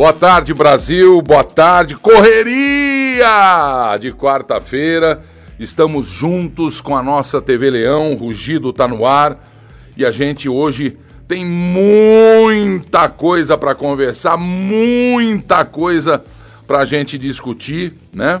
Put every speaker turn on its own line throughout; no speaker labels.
Boa tarde, Brasil. Boa tarde, correria de quarta-feira. Estamos juntos com a nossa TV Leão. Rugido tá no ar e a gente hoje tem muita coisa para conversar, muita coisa para a gente discutir, né?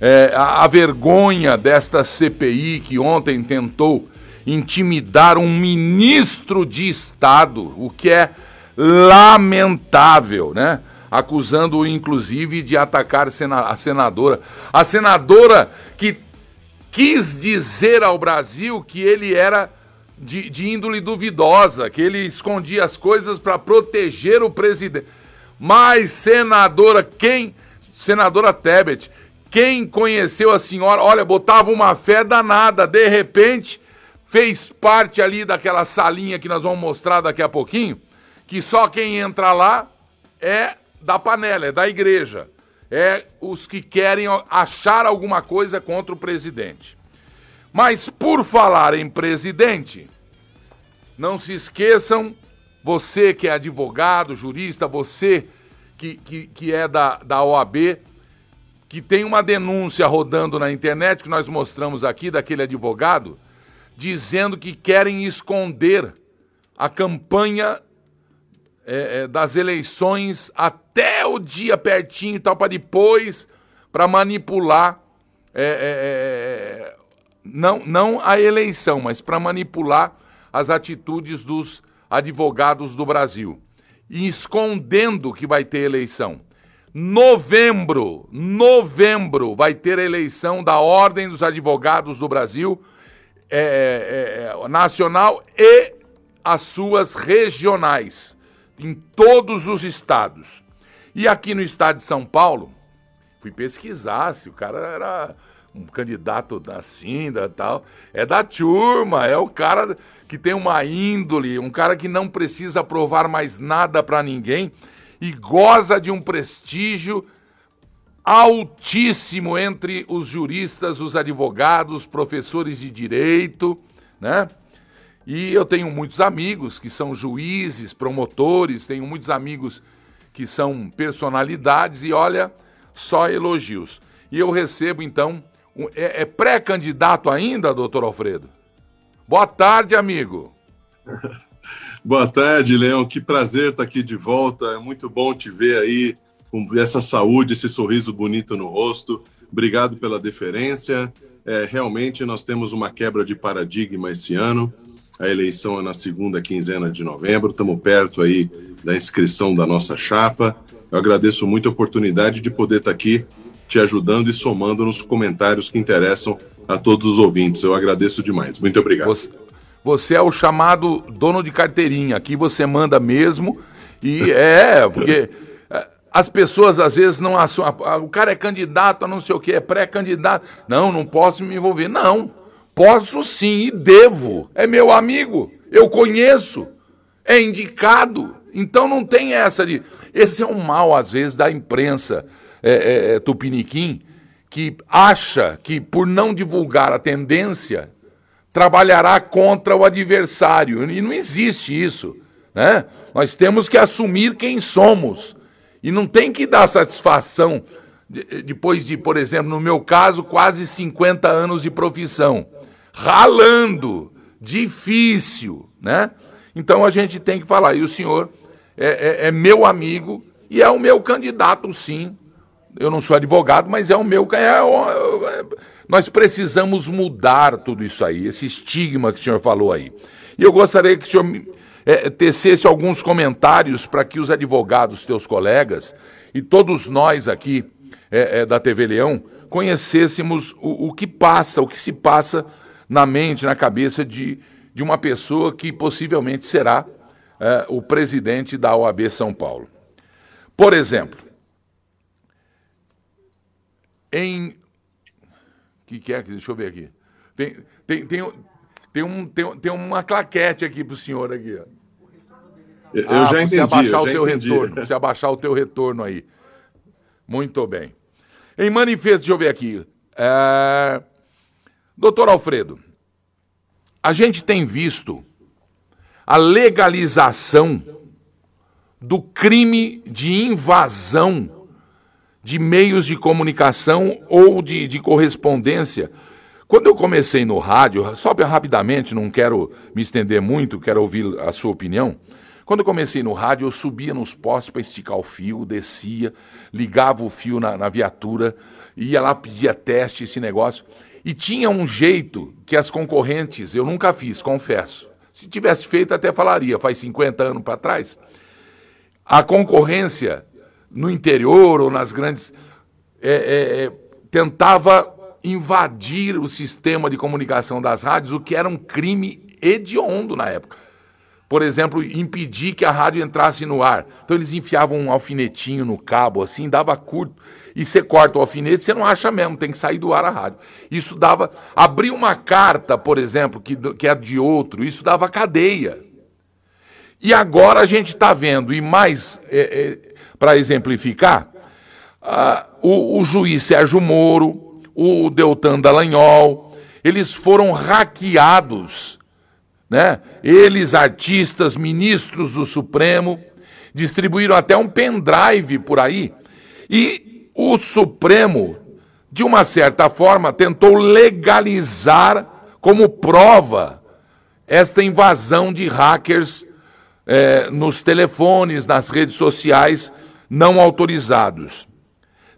É, a, a vergonha desta CPI que ontem tentou intimidar um ministro de Estado, o que é lamentável, né? Acusando, inclusive, de atacar a senadora. A senadora que quis dizer ao Brasil que ele era de, de índole duvidosa, que ele escondia as coisas para proteger o presidente. Mas, senadora, quem. Senadora Tebet, quem conheceu a senhora, olha, botava uma fé danada, de repente fez parte ali daquela salinha que nós vamos mostrar daqui a pouquinho que só quem entra lá é da panela, é da igreja. É os que querem achar alguma coisa contra o presidente. Mas por falar em presidente, não se esqueçam, você que é advogado, jurista, você que, que, que é da, da OAB, que tem uma denúncia rodando na internet que nós mostramos aqui daquele advogado, dizendo que querem esconder a campanha é, é, das eleições até o dia pertinho e tal, para depois, para manipular, é, é, é, não, não a eleição, mas para manipular as atitudes dos advogados do Brasil. E escondendo que vai ter eleição. Novembro, novembro, vai ter eleição da Ordem dos Advogados do Brasil, é, nacional e as suas regionais em todos os estados. E aqui no estado de São Paulo, fui pesquisar se o cara era um candidato assim, da tal. É da turma, é o cara que tem uma índole, um cara que não precisa provar mais nada para ninguém e goza de um prestígio altíssimo entre os juristas, os advogados, professores de direito, né? E eu tenho muitos amigos que são juízes, promotores, tenho muitos amigos que são personalidades e olha, só elogios. E eu recebo então, um, é, é pré-candidato ainda, doutor Alfredo? Boa tarde, amigo.
Boa tarde, Leão. Que prazer estar aqui de volta. É muito bom te ver aí com essa saúde, esse sorriso bonito no rosto. Obrigado pela deferência. É, realmente nós temos uma quebra de paradigma esse ano. A eleição é na segunda quinzena de novembro, estamos perto aí da inscrição da nossa chapa. Eu agradeço muito a oportunidade de poder estar aqui te ajudando e somando nos comentários que interessam a todos os ouvintes. Eu agradeço demais. Muito obrigado.
Você, você é o chamado dono de carteirinha. Aqui você manda mesmo. E é, porque é, as pessoas às vezes não assumem. O cara é candidato a não sei o que, é pré-candidato. Não, não posso me envolver. Não. Posso sim e devo. É meu amigo. Eu conheço. É indicado. Então não tem essa de. Esse é um mal, às vezes, da imprensa é, é, é, tupiniquim, que acha que, por não divulgar a tendência, trabalhará contra o adversário. E não existe isso. Né? Nós temos que assumir quem somos. E não tem que dar satisfação depois de, por exemplo, no meu caso, quase 50 anos de profissão ralando, difícil, né? Então a gente tem que falar. E o senhor é, é, é meu amigo e é o meu candidato, sim. Eu não sou advogado, mas é o meu. É, é, nós precisamos mudar tudo isso aí, esse estigma que o senhor falou aí. E eu gostaria que o senhor é, tecesse alguns comentários para que os advogados, teus colegas, e todos nós aqui é, é, da TV Leão, conhecêssemos o, o que passa, o que se passa na mente, na cabeça de, de uma pessoa que possivelmente será é, o presidente da OAB São Paulo. Por exemplo, em. O que, que é? Deixa eu ver aqui. Tem, tem, tem, tem, um, tem, tem uma claquete aqui para o senhor aqui. Ó.
Eu ah, já entendi. Você
abaixar
o
teu entendi. retorno. Você abaixar o teu retorno aí. Muito bem. Em manifesto, deixa eu ver aqui. É... Doutor Alfredo, a gente tem visto a legalização do crime de invasão de meios de comunicação ou de, de correspondência. Quando eu comecei no rádio, só rapidamente, não quero me estender muito, quero ouvir a sua opinião. Quando eu comecei no rádio, eu subia nos postes para esticar o fio, descia, ligava o fio na, na viatura, ia lá, pedia teste, esse negócio. E tinha um jeito que as concorrentes, eu nunca fiz, confesso. Se tivesse feito, até falaria, faz 50 anos para trás. A concorrência no interior ou nas grandes. É, é, é, tentava invadir o sistema de comunicação das rádios, o que era um crime hediondo na época por exemplo, impedir que a rádio entrasse no ar. Então eles enfiavam um alfinetinho no cabo, assim, dava curto, e você corta o alfinete, você não acha mesmo, tem que sair do ar a rádio. Isso dava. Abrir uma carta, por exemplo, que, que é de outro, isso dava cadeia. E agora a gente está vendo, e mais, é, é, para exemplificar, o, o juiz Sérgio Moro, o Deltan Dallagnol, eles foram hackeados né? Eles, artistas, ministros do Supremo, distribuíram até um pendrive por aí. E o Supremo, de uma certa forma, tentou legalizar como prova esta invasão de hackers é, nos telefones, nas redes sociais não autorizados.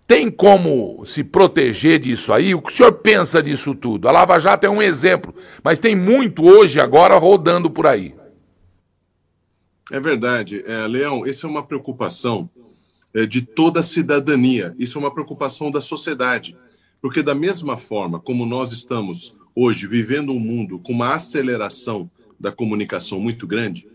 Tem como se proteger disso aí? O que o senhor pensa disso tudo? A Lava Jato é um exemplo, mas tem muito hoje, agora, rodando por aí.
É verdade. É, Leão, isso é uma preocupação de toda a cidadania, isso é uma preocupação da sociedade. Porque, da mesma forma como nós estamos hoje vivendo um mundo com uma aceleração da comunicação muito grande,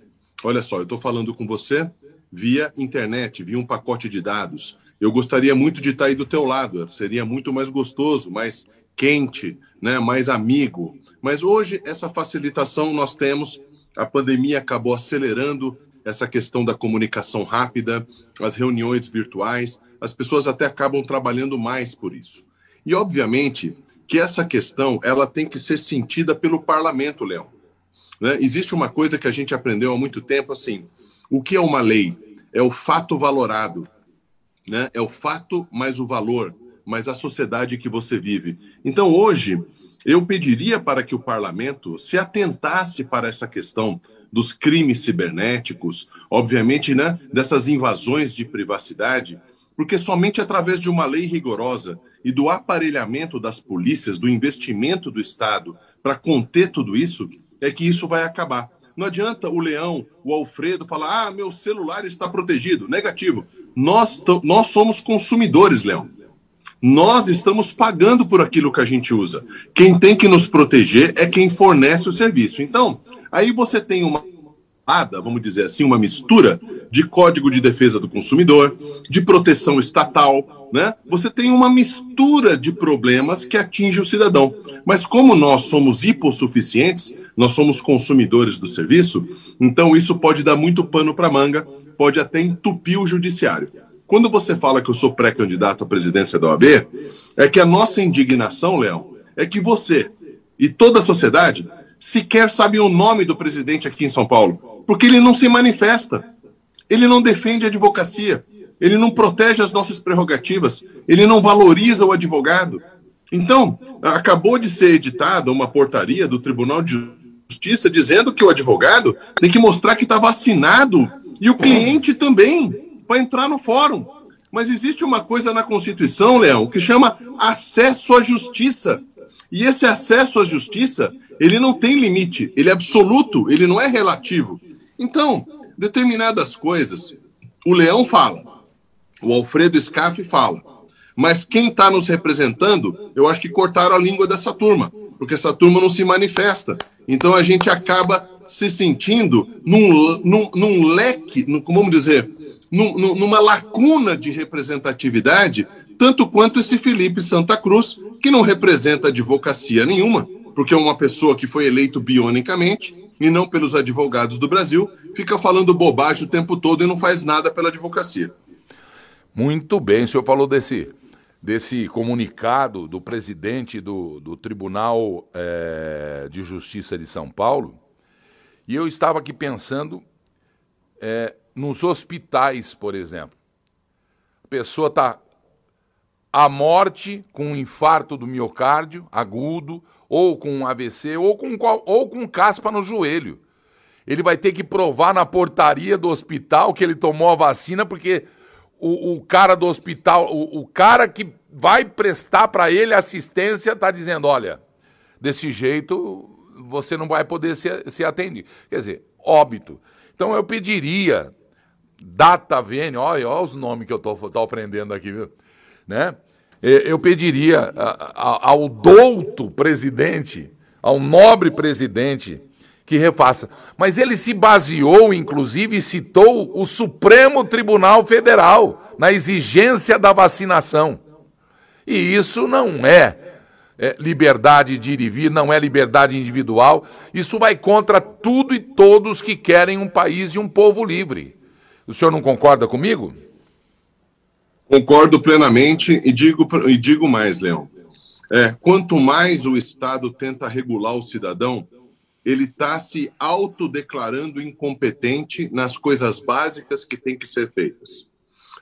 olha só, eu estou falando com você via internet, via um pacote de dados eu gostaria muito de estar aí do teu lado, seria muito mais gostoso, mais quente, né, mais amigo. Mas hoje essa facilitação nós temos, a pandemia acabou acelerando essa questão da comunicação rápida, as reuniões virtuais, as pessoas até acabam trabalhando mais por isso. E obviamente que essa questão ela tem que ser sentida pelo parlamento, Leão. Né? Existe uma coisa que a gente aprendeu há muito tempo assim: o que é uma lei? É o fato valorado né? É o fato mais o valor, mais a sociedade que você vive. Então, hoje, eu pediria para que o parlamento se atentasse para essa questão dos crimes cibernéticos, obviamente, né, dessas invasões de privacidade, porque somente através de uma lei rigorosa e do aparelhamento das polícias, do investimento do Estado para conter tudo isso, é que isso vai acabar. Não adianta o Leão, o Alfredo falar: ah, meu celular está protegido. Negativo. Nós, nós somos consumidores, Leão. Nós estamos pagando por aquilo que a gente usa. Quem tem que nos proteger é quem fornece o serviço. Então, aí você tem uma vamos dizer assim, uma mistura de Código de Defesa do Consumidor, de proteção estatal, né? Você tem uma mistura de problemas que atinge o cidadão. Mas como nós somos hipossuficientes, nós somos consumidores do serviço, então isso pode dar muito pano para manga, pode até entupir o judiciário. Quando você fala que eu sou pré-candidato à presidência da OAB, é que a nossa indignação, Leão, é que você e toda a sociedade sequer sabem o nome do presidente aqui em São Paulo, porque ele não se manifesta, ele não defende a advocacia, ele não protege as nossas prerrogativas, ele não valoriza o advogado. Então, acabou de ser editada uma portaria do Tribunal de Justiça dizendo que o advogado tem que mostrar que está vacinado e o cliente também para entrar no fórum. Mas existe uma coisa na Constituição, Leão, que chama acesso à justiça. E esse acesso à justiça, ele não tem limite, ele é absoluto, ele não é relativo. Então, determinadas coisas, o Leão fala, o Alfredo Scaff fala, mas quem está nos representando, eu acho que cortaram a língua dessa turma, porque essa turma não se manifesta. Então a gente acaba se sentindo num, num, num leque, num, como vamos dizer, numa lacuna de representatividade, tanto quanto esse Felipe Santa Cruz, que não representa advocacia nenhuma, porque é uma pessoa que foi eleito bionicamente e não pelos advogados do Brasil, fica falando bobagem o tempo todo e não faz nada pela advocacia.
Muito bem, o senhor falou desse, desse comunicado do presidente do, do Tribunal é, de Justiça de São Paulo, e eu estava aqui pensando é, nos hospitais, por exemplo. A pessoa está à morte com um infarto do miocárdio agudo, ou com um AVC, ou com, ou com caspa no joelho. Ele vai ter que provar na portaria do hospital que ele tomou a vacina, porque o, o cara do hospital, o, o cara que vai prestar para ele assistência está dizendo: olha, desse jeito você não vai poder ser, ser atendido. Quer dizer, óbito. Então eu pediria, data vênia, olha, olha os nomes que eu estou aprendendo aqui, viu? Né? Eu pediria ao douto presidente, ao nobre presidente, que refaça. Mas ele se baseou, inclusive, e citou o Supremo Tribunal Federal na exigência da vacinação. E isso não é, é, liberdade de ir e vir, não é liberdade individual. Isso vai contra tudo e todos que querem um país e um povo livre. O senhor não concorda comigo?
Concordo plenamente e digo, e digo mais, Leão. É, quanto mais o Estado tenta regular o cidadão, ele está se autodeclarando incompetente nas coisas básicas que têm que ser feitas.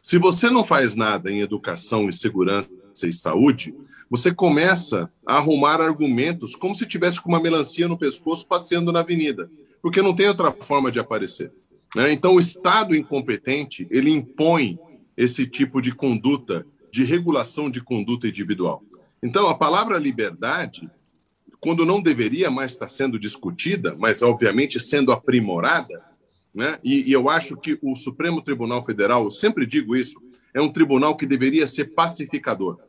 Se você não faz nada em educação e segurança e saúde, você começa a arrumar argumentos como se tivesse com uma melancia no pescoço passeando na avenida, porque não tem outra forma de aparecer. Né? Então, o Estado incompetente ele impõe esse tipo de conduta, de regulação de conduta individual. Então, a palavra liberdade quando não deveria mais estar sendo discutida, mas obviamente sendo aprimorada, né? E, e, eu acho que o Supremo Tribunal Federal, eu sempre digo isso, é um tribunal que deveria ser pacificador,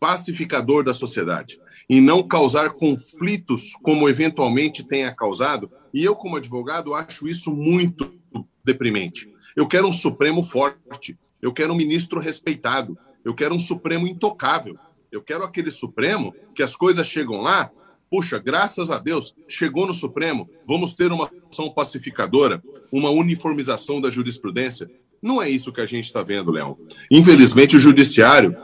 pacificador da sociedade, e não causar conflitos como eventualmente tenha causado. E eu, como advogado, acho isso muito deprimente. Eu quero um Supremo forte, eu quero um ministro respeitado, eu quero um Supremo intocável. Eu quero aquele Supremo que as coisas chegam lá puxa, graças a Deus, chegou no Supremo, vamos ter uma ação pacificadora, uma uniformização da jurisprudência. Não é isso que a gente está vendo, Léo. Infelizmente, o judiciário,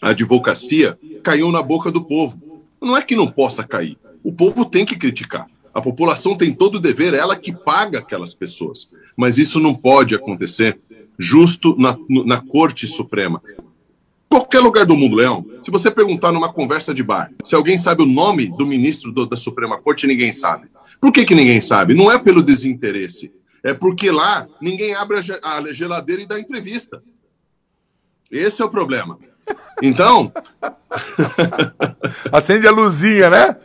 a advocacia, caiu na boca do povo. Não é que não possa cair. O povo tem que criticar. A população tem todo o dever, ela que paga aquelas pessoas. Mas isso não pode acontecer justo na, na Corte Suprema qualquer lugar do mundo, Leão, se você perguntar numa conversa de bar, se alguém sabe o nome do ministro do, da Suprema Corte, ninguém sabe. Por que, que ninguém sabe? Não é pelo desinteresse. É porque lá ninguém abre a geladeira e dá entrevista. Esse é o problema. Então.
Acende a luzinha, né?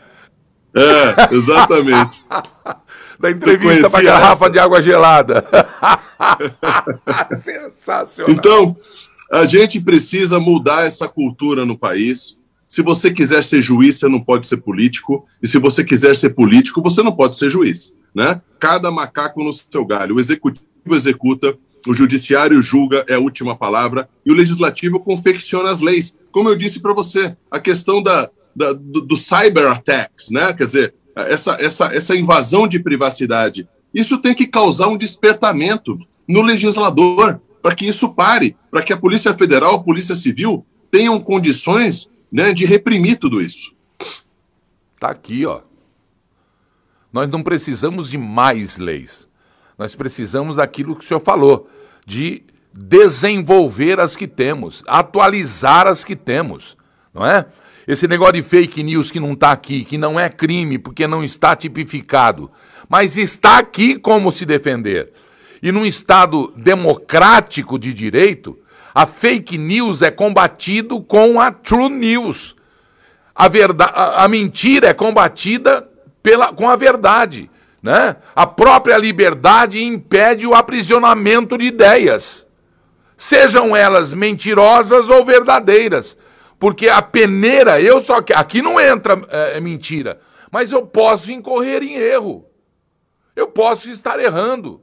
É, exatamente.
da entrevista para garrafa essa? de água gelada.
Sensacional. Então, a gente precisa mudar essa cultura no país. Se você quiser ser juiz, você não pode ser político. E se você quiser ser político, você não pode ser juiz. Né? Cada macaco no seu galho. O executivo executa, o judiciário julga, é a última palavra, e o legislativo confecciona as leis. Como eu disse para você, a questão da, da do, do, cyber attacks, né? quer dizer, essa, essa, essa invasão de privacidade, isso tem que causar um despertamento no legislador para que isso pare, para que a Polícia Federal, a Polícia Civil tenham condições né, de reprimir tudo isso.
Tá aqui, ó. Nós não precisamos de mais leis. Nós precisamos daquilo que o senhor falou, de desenvolver as que temos, atualizar as que temos, não é? Esse negócio de fake news que não está aqui, que não é crime porque não está tipificado, mas está aqui como se defender. E num Estado democrático de direito, a fake news é combatido com a true news. A, verdade, a, a mentira é combatida pela, com a verdade. Né? A própria liberdade impede o aprisionamento de ideias, sejam elas mentirosas ou verdadeiras. Porque a peneira, eu só aqui não entra é, mentira, mas eu posso incorrer em erro. Eu posso estar errando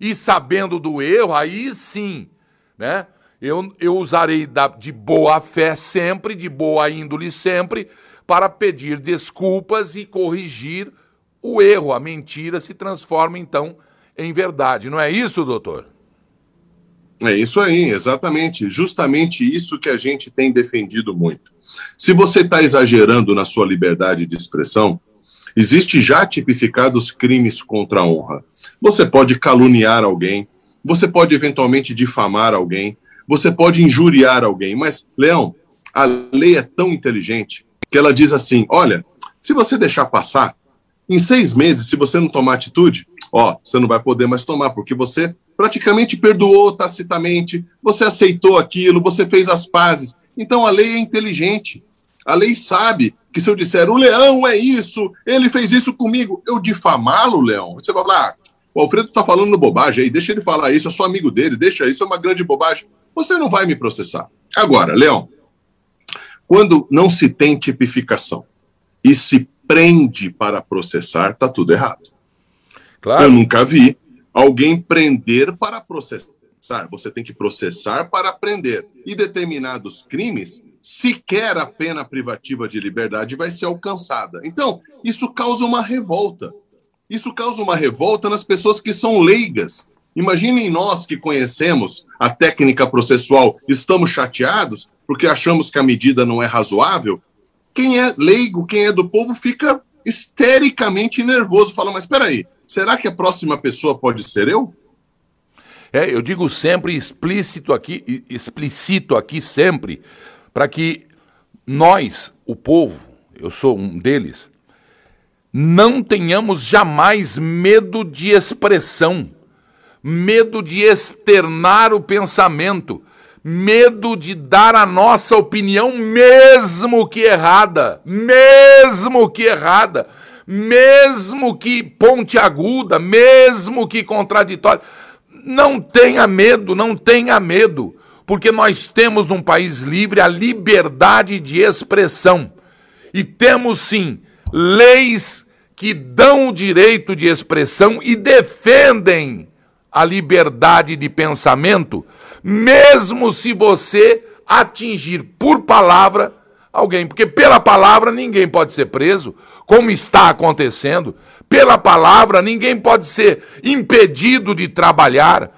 e sabendo do erro, aí sim, né? Eu, eu usarei da, de boa fé sempre, de boa índole sempre, para pedir desculpas e corrigir o erro. A mentira se transforma então em verdade. Não é isso, doutor?
É isso aí, exatamente. Justamente isso que a gente tem defendido muito. Se você está exagerando na sua liberdade de expressão, existe já tipificados crimes contra a honra. Você pode caluniar alguém, você pode eventualmente difamar alguém, você pode injuriar alguém, mas, Leão, a lei é tão inteligente que ela diz assim: olha, se você deixar passar, em seis meses, se você não tomar atitude, ó, você não vai poder mais tomar, porque você praticamente perdoou tacitamente, você aceitou aquilo, você fez as pazes. Então a lei é inteligente. A lei sabe que se eu disser o leão é isso, ele fez isso comigo, eu difamá-lo, leão, você vai falar, ah, o Alfredo está falando bobagem aí, deixa ele falar isso, eu sou amigo dele, deixa isso, é uma grande bobagem. Você não vai me processar. Agora, Leão, quando não se tem tipificação e se prende para processar, está tudo errado. Claro. Eu nunca vi alguém prender para processar. Você tem que processar para prender. E determinados crimes, sequer a pena privativa de liberdade vai ser alcançada. Então, isso causa uma revolta. Isso causa uma revolta nas pessoas que são leigas. Imaginem nós que conhecemos a técnica processual, estamos chateados porque achamos que a medida não é razoável. Quem é leigo, quem é do povo, fica histericamente nervoso. Fala, mas espera aí, será que a próxima pessoa pode ser eu?
É, eu digo sempre explícito aqui, explícito aqui sempre, para que nós, o povo, eu sou um deles, não tenhamos jamais medo de expressão, medo de externar o pensamento, medo de dar a nossa opinião, mesmo que errada, mesmo que errada, mesmo que pontiaguda, mesmo que contraditória. Não tenha medo, não tenha medo, porque nós temos num país livre a liberdade de expressão. E temos sim leis que dão o direito de expressão e defendem a liberdade de pensamento mesmo se você atingir por palavra alguém, porque pela palavra ninguém pode ser preso, como está acontecendo. Pela palavra ninguém pode ser impedido de trabalhar.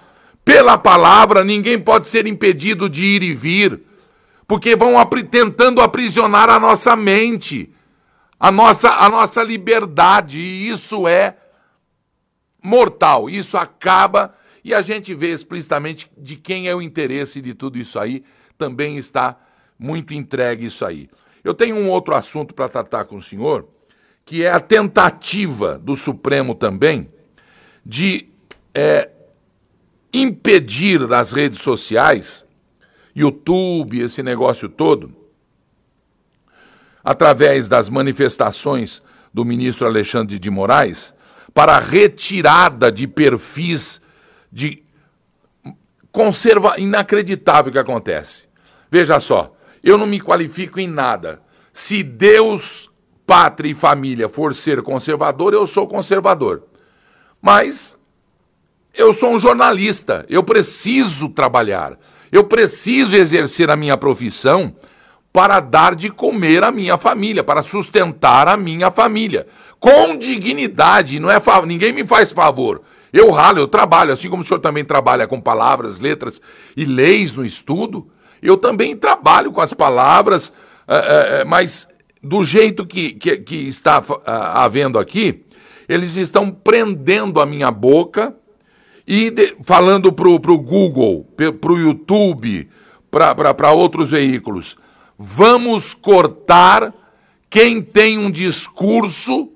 Pela palavra ninguém pode ser impedido de ir e vir, porque vão tentando aprisionar a nossa mente, a nossa, a nossa liberdade, e isso é mortal. Isso acaba e a gente vê explicitamente de quem é o interesse de tudo isso aí, também está muito entregue isso aí. Eu tenho um outro assunto para tratar com o senhor, que é a tentativa do Supremo também de é, impedir nas redes sociais, YouTube, esse negócio todo, através das manifestações do ministro Alexandre de Moraes, para a retirada de perfis de conserva inacreditável que acontece. Veja só, eu não me qualifico em nada. Se Deus, pátria e família for ser conservador, eu sou conservador. Mas eu sou um jornalista, eu preciso trabalhar, eu preciso exercer a minha profissão para dar de comer à minha família, para sustentar a minha família. Com dignidade, não é ninguém me faz favor. Eu ralo, eu trabalho, assim como o senhor também trabalha com palavras, letras e leis no estudo, eu também trabalho com as palavras, é, é, mas do jeito que, que, que está havendo aqui, eles estão prendendo a minha boca e de, falando para o Google, para o YouTube, para outros veículos. Vamos cortar quem tem um discurso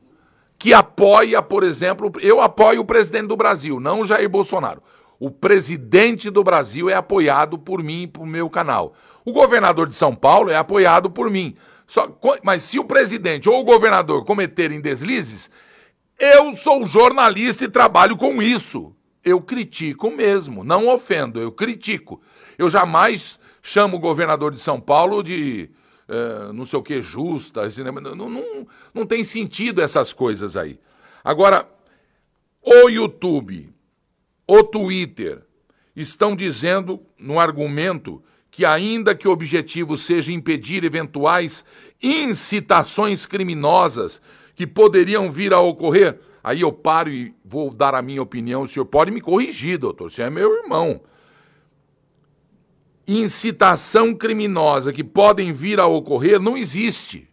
que apoia, por exemplo, eu apoio o presidente do Brasil, não o Jair Bolsonaro. O presidente do Brasil é apoiado por mim e por meu canal. O governador de São Paulo é apoiado por mim. Só, mas se o presidente ou o governador cometerem deslizes, eu sou jornalista e trabalho com isso. Eu critico mesmo, não ofendo, eu critico. Eu jamais chamo o governador de São Paulo de é, não sei o que, justa. Não, não, não tem sentido essas coisas aí. Agora, o YouTube, o Twitter, estão dizendo no argumento que, ainda que o objetivo seja impedir eventuais incitações criminosas que poderiam vir a ocorrer, aí eu paro e vou dar a minha opinião. O senhor pode me corrigir, doutor, você é meu irmão incitação criminosa que podem vir a ocorrer não existe.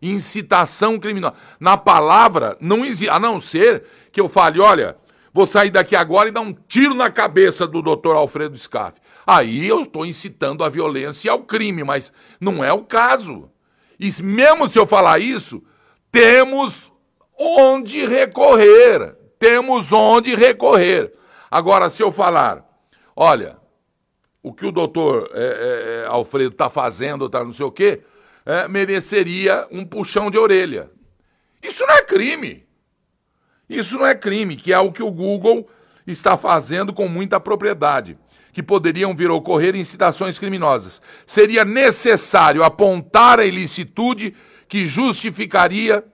Incitação criminosa. Na palavra, não existe. A não ser que eu fale, olha, Vou sair daqui agora e dar um tiro na cabeça do doutor Alfredo Scaff. Aí eu estou incitando a violência e ao crime, mas não é o caso. E mesmo se eu falar isso, temos onde recorrer. Temos onde recorrer. Agora, se eu falar, olha, o que o doutor é, é, Alfredo está fazendo, tá não sei o quê, é, mereceria um puxão de orelha. Isso não é crime. Isso não é crime, que é o que o Google está fazendo com muita propriedade, que poderiam vir a ocorrer em citações criminosas. Seria necessário apontar a ilicitude que justificaria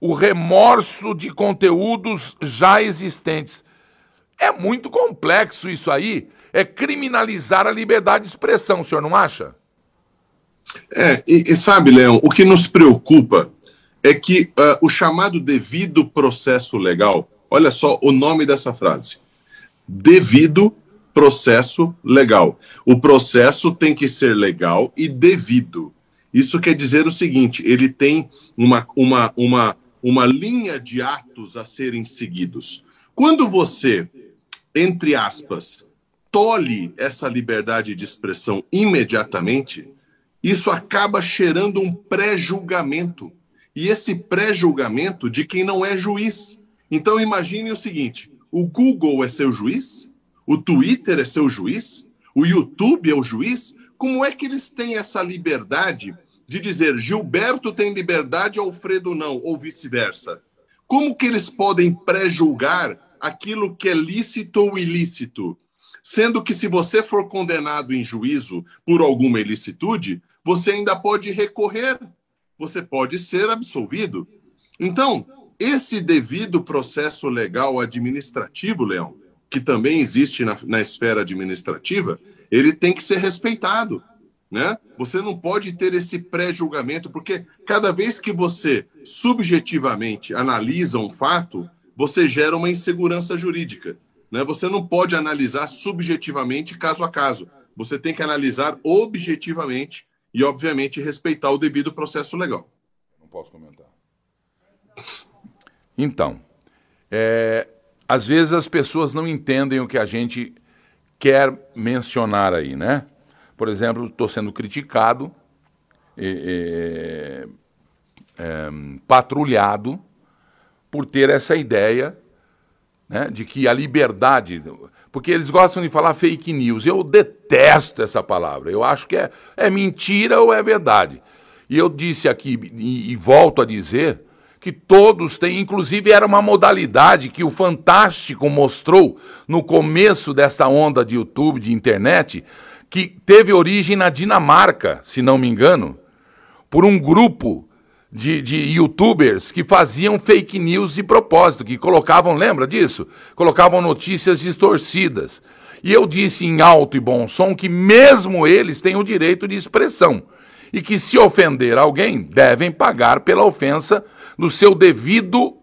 o remorso de conteúdos já existentes. É muito complexo isso aí. É criminalizar a liberdade de expressão, o senhor não acha?
É, e, e sabe, Leão, o que nos preocupa é que uh, o chamado devido processo legal, olha só o nome dessa frase: devido processo legal. O processo tem que ser legal e devido. Isso quer dizer o seguinte: ele tem uma, uma, uma, uma linha de atos a serem seguidos. Quando você, entre aspas, tolhe essa liberdade de expressão imediatamente, isso acaba cheirando um pré-julgamento. E esse pré-julgamento de quem não é juiz. Então imagine o seguinte: o Google é seu juiz? O Twitter é seu juiz? O YouTube é o juiz? Como é que eles têm essa liberdade de dizer Gilberto tem liberdade, Alfredo não, ou vice-versa? Como que eles podem pré-julgar aquilo que é lícito ou ilícito? Sendo que se você for condenado em juízo por alguma ilicitude, você ainda pode recorrer, você pode ser absolvido. Então, esse devido processo legal administrativo, Leão, que também existe na, na esfera administrativa, ele tem que ser respeitado. Né? Você não pode ter esse pré-julgamento, porque cada vez que você subjetivamente analisa um fato, você gera uma insegurança jurídica. Né? Você não pode analisar subjetivamente caso a caso. Você tem que analisar objetivamente e, obviamente, respeitar o devido processo legal.
Não posso comentar. Então, é, às vezes as pessoas não entendem o que a gente quer mencionar aí, né? Por exemplo, estou sendo criticado, é, é, patrulhado, por ter essa ideia né, de que a liberdade porque eles gostam de falar fake news. Eu detesto essa palavra. Eu acho que é, é mentira ou é verdade. E eu disse aqui, e, e volto a dizer, que todos têm, inclusive era uma modalidade que o Fantástico mostrou no começo dessa onda de YouTube, de internet, que teve origem na Dinamarca, se não me engano, por um grupo de, de youtubers que faziam fake news de propósito, que colocavam, lembra disso? Colocavam notícias distorcidas. E eu disse em alto e bom som que mesmo eles têm o direito de expressão e que se ofender alguém, devem pagar pela ofensa no seu devido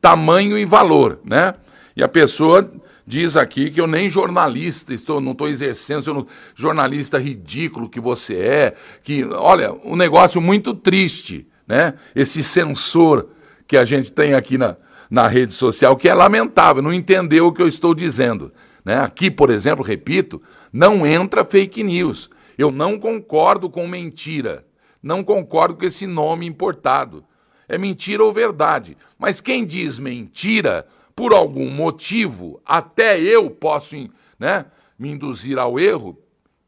tamanho e valor, né? E a pessoa diz aqui que eu nem jornalista estou, não estou exercendo, jornalista ridículo que você é, que, olha, um negócio muito triste né? Esse censor que a gente tem aqui na, na rede social, que é lamentável, não entendeu o que eu estou dizendo. Né? Aqui, por exemplo, repito, não entra fake news. Eu não concordo com mentira. Não concordo com esse nome importado. É mentira ou verdade. Mas quem diz mentira, por algum motivo, até eu posso né, me induzir ao erro,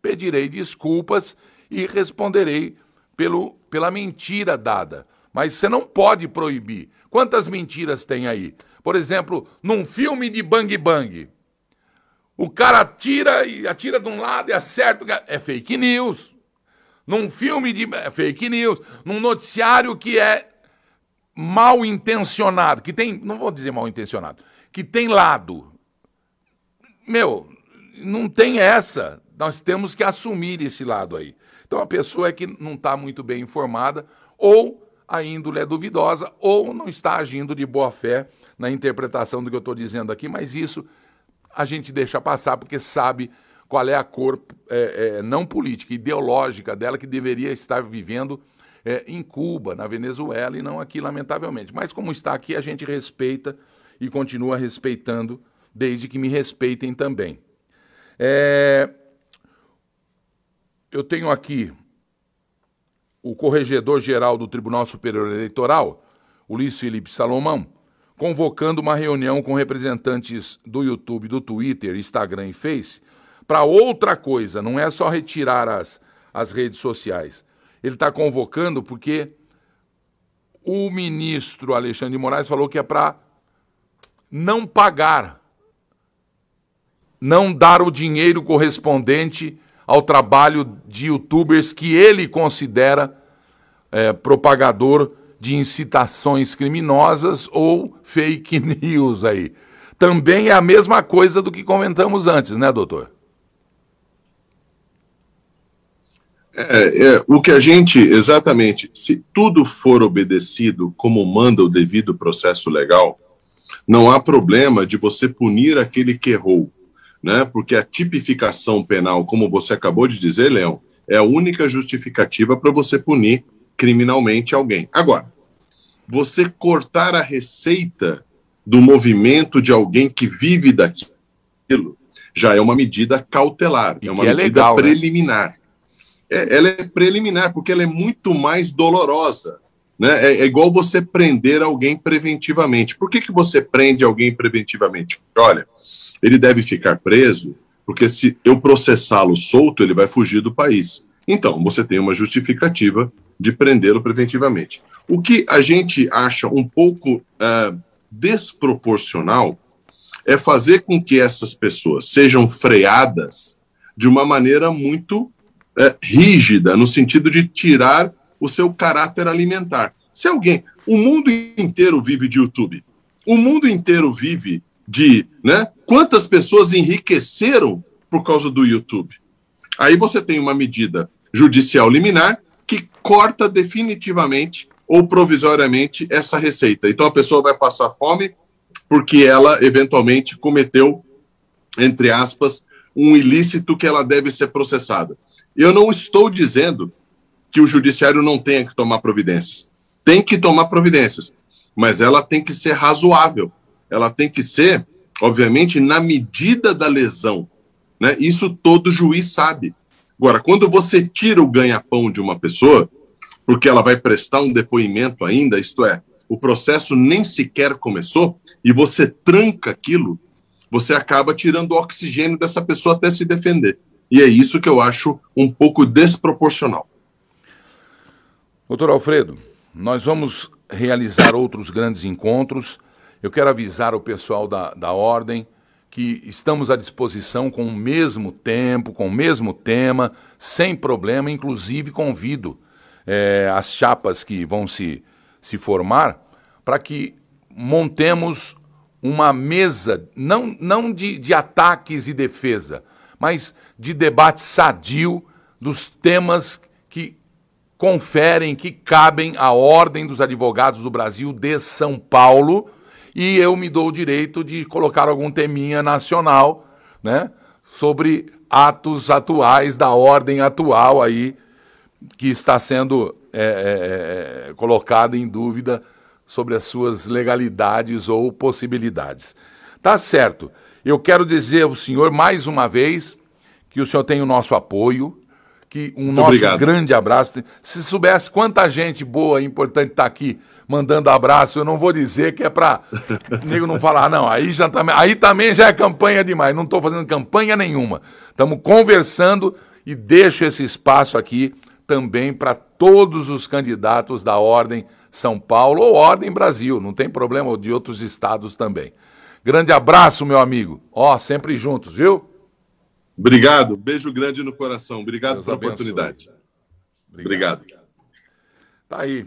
pedirei desculpas e responderei pelo, pela mentira dada. Mas você não pode proibir. Quantas mentiras tem aí? Por exemplo, num filme de bang bang, o cara atira e atira de um lado e acerta. É fake news. Num filme de. É fake news. Num noticiário que é mal intencionado, que tem. Não vou dizer mal intencionado, que tem lado. Meu, não tem essa. Nós temos que assumir esse lado aí. Então a pessoa é que não está muito bem informada, ou a índole é duvidosa, ou não está agindo de boa fé na interpretação do que eu estou dizendo aqui, mas isso a gente deixa passar porque sabe qual é a cor é, é, não política, ideológica dela que deveria estar vivendo é, em Cuba, na Venezuela e não aqui, lamentavelmente. Mas como está aqui, a gente respeita e continua respeitando desde que me respeitem também. É... Eu tenho aqui o corregedor-geral do Tribunal Superior Eleitoral, Ulisses Felipe Salomão, convocando uma reunião com representantes do YouTube, do Twitter, Instagram e Face para outra coisa, não é só retirar as, as redes sociais. Ele está convocando porque o ministro Alexandre de Moraes falou que é para não pagar, não dar o dinheiro correspondente ao trabalho de youtubers que ele considera é, propagador de incitações criminosas ou fake news aí. Também é a mesma coisa do que comentamos antes, né, doutor?
É, é, o que a gente, exatamente, se tudo for obedecido como manda o devido processo legal, não há problema de você punir aquele que errou, né? Porque a tipificação penal, como você acabou de dizer, Leão, é a única justificativa para você punir criminalmente alguém. Agora, você cortar a receita do movimento de alguém que vive daquilo já é uma medida cautelar, e é uma é medida legal, né? preliminar. Né? É, ela é preliminar, porque ela é muito mais dolorosa. Né? É, é, igual você prender alguém preventivamente. Por que, que você prende alguém preventivamente? Olha, ele deve ficar preso, porque se eu processá-lo solto, ele vai fugir do país. Então, você tem uma justificativa de prendê-lo preventivamente. O que a gente acha um pouco uh, desproporcional é fazer com que essas pessoas sejam freadas de uma maneira muito uh, rígida, no sentido de tirar o seu caráter alimentar. Se alguém. O mundo inteiro vive de YouTube. O mundo inteiro vive de. Né, quantas pessoas enriqueceram por causa do YouTube? Aí você tem uma medida judicial liminar que corta definitivamente ou provisoriamente essa receita. Então a pessoa vai passar fome porque ela eventualmente cometeu, entre aspas, um ilícito que ela deve ser processada. Eu não estou dizendo que o judiciário não tenha que tomar providências. Tem que tomar providências, mas ela tem que ser razoável. Ela tem que ser, obviamente, na medida da lesão. Né? Isso todo juiz sabe. Agora, quando você tira o ganha-pão de uma pessoa, porque ela vai prestar um depoimento ainda, isto é, o processo nem sequer começou, e você tranca aquilo, você acaba tirando o oxigênio dessa pessoa até se defender. E é isso que eu acho um pouco desproporcional.
Doutor Alfredo, nós vamos realizar outros grandes encontros. Eu quero avisar o pessoal da, da Ordem que estamos à disposição com o mesmo tempo, com o mesmo tema, sem problema. Inclusive, convido é, as chapas que vão se, se formar para que montemos uma mesa, não, não de, de ataques e defesa, mas de debate sadio dos temas que conferem, que cabem à Ordem dos Advogados do Brasil de São Paulo e eu me dou o direito de colocar algum teminha nacional, né, sobre atos atuais da ordem atual aí que está sendo é, é, é, colocada em dúvida sobre as suas legalidades ou possibilidades. Tá certo. Eu quero dizer ao senhor mais uma vez que o senhor tem o nosso apoio, que um Muito nosso obrigado. grande abraço. Se soubesse quanta gente boa e importante está aqui mandando abraço, eu não vou dizer que é para nego não falar, não, aí, já também, aí também já é campanha demais, não estou fazendo campanha nenhuma. Estamos conversando e deixo esse espaço aqui também para todos os candidatos da Ordem São Paulo ou Ordem Brasil, não tem problema, ou de outros estados também. Grande abraço, meu amigo. Ó, sempre juntos, viu?
Obrigado, beijo grande no coração. Obrigado Deus pela abençoe. oportunidade. Obrigado. Obrigado.
Tá aí.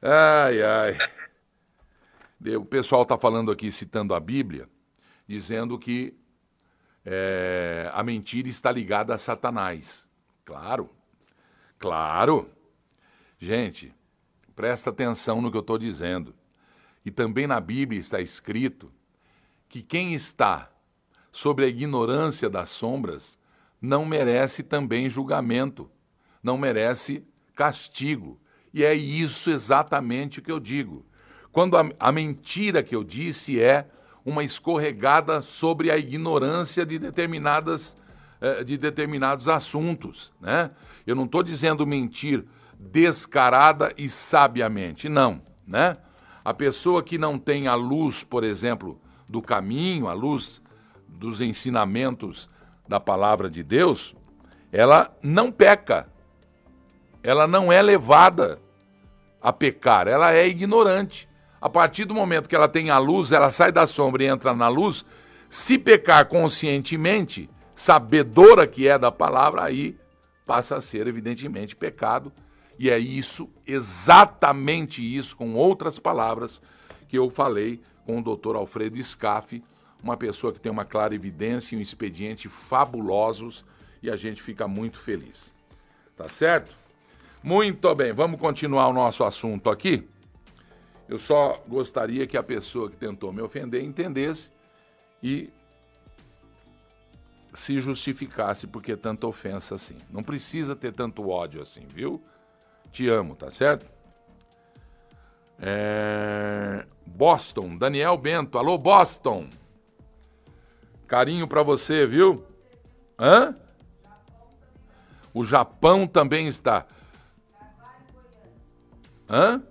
Ai, ai. O pessoal está falando aqui, citando a Bíblia, dizendo que é, a mentira está ligada a Satanás. Claro, claro. Gente, presta atenção no que eu estou dizendo. E também na Bíblia está escrito que quem está sobre a ignorância das sombras não merece também julgamento, não merece castigo. E é isso exatamente o que eu digo. Quando a, a mentira que eu disse é uma escorregada sobre a ignorância de determinadas eh, de determinados assuntos, né? Eu não estou dizendo mentir descarada e sabiamente, não, né? A pessoa que não tem a luz, por exemplo, do caminho, a luz dos ensinamentos da palavra de Deus, ela não peca. Ela não é levada a pecar, ela é ignorante. A partir do momento que ela tem a luz, ela sai da sombra e entra na luz. Se pecar conscientemente, sabedora que é da palavra, aí passa a ser evidentemente pecado. E é isso, exatamente isso, com outras palavras, que eu falei com o doutor Alfredo Scaff, uma pessoa que tem uma clara evidência e um expediente fabulosos, e a gente fica muito feliz. Tá certo? Muito bem, vamos continuar o nosso assunto aqui. Eu só gostaria que a pessoa que tentou me ofender entendesse e se justificasse por que tanta ofensa assim. Não precisa ter tanto ódio assim, viu? Te amo, tá certo? É... Boston, Daniel Bento. Alô, Boston. Carinho para você, viu? Hã? O Japão também está. Hã?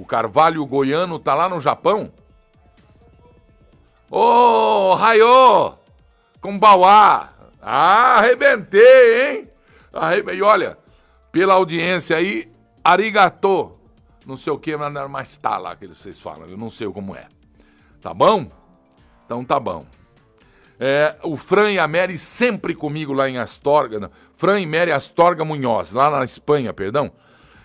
O Carvalho Goiano tá lá no Japão? Ô, oh, Raiô! Kumbauá! Ah, arrebentei, hein? Arrebe... E olha, pela audiência aí, arigatô. Não sei o que, mas tá lá que vocês falam. Eu não sei como é. Tá bom? Então tá bom. É, o Fran e a Mary sempre comigo lá em Astorga. Não. Fran e Mary Astorga Munhoz, lá na Espanha, perdão.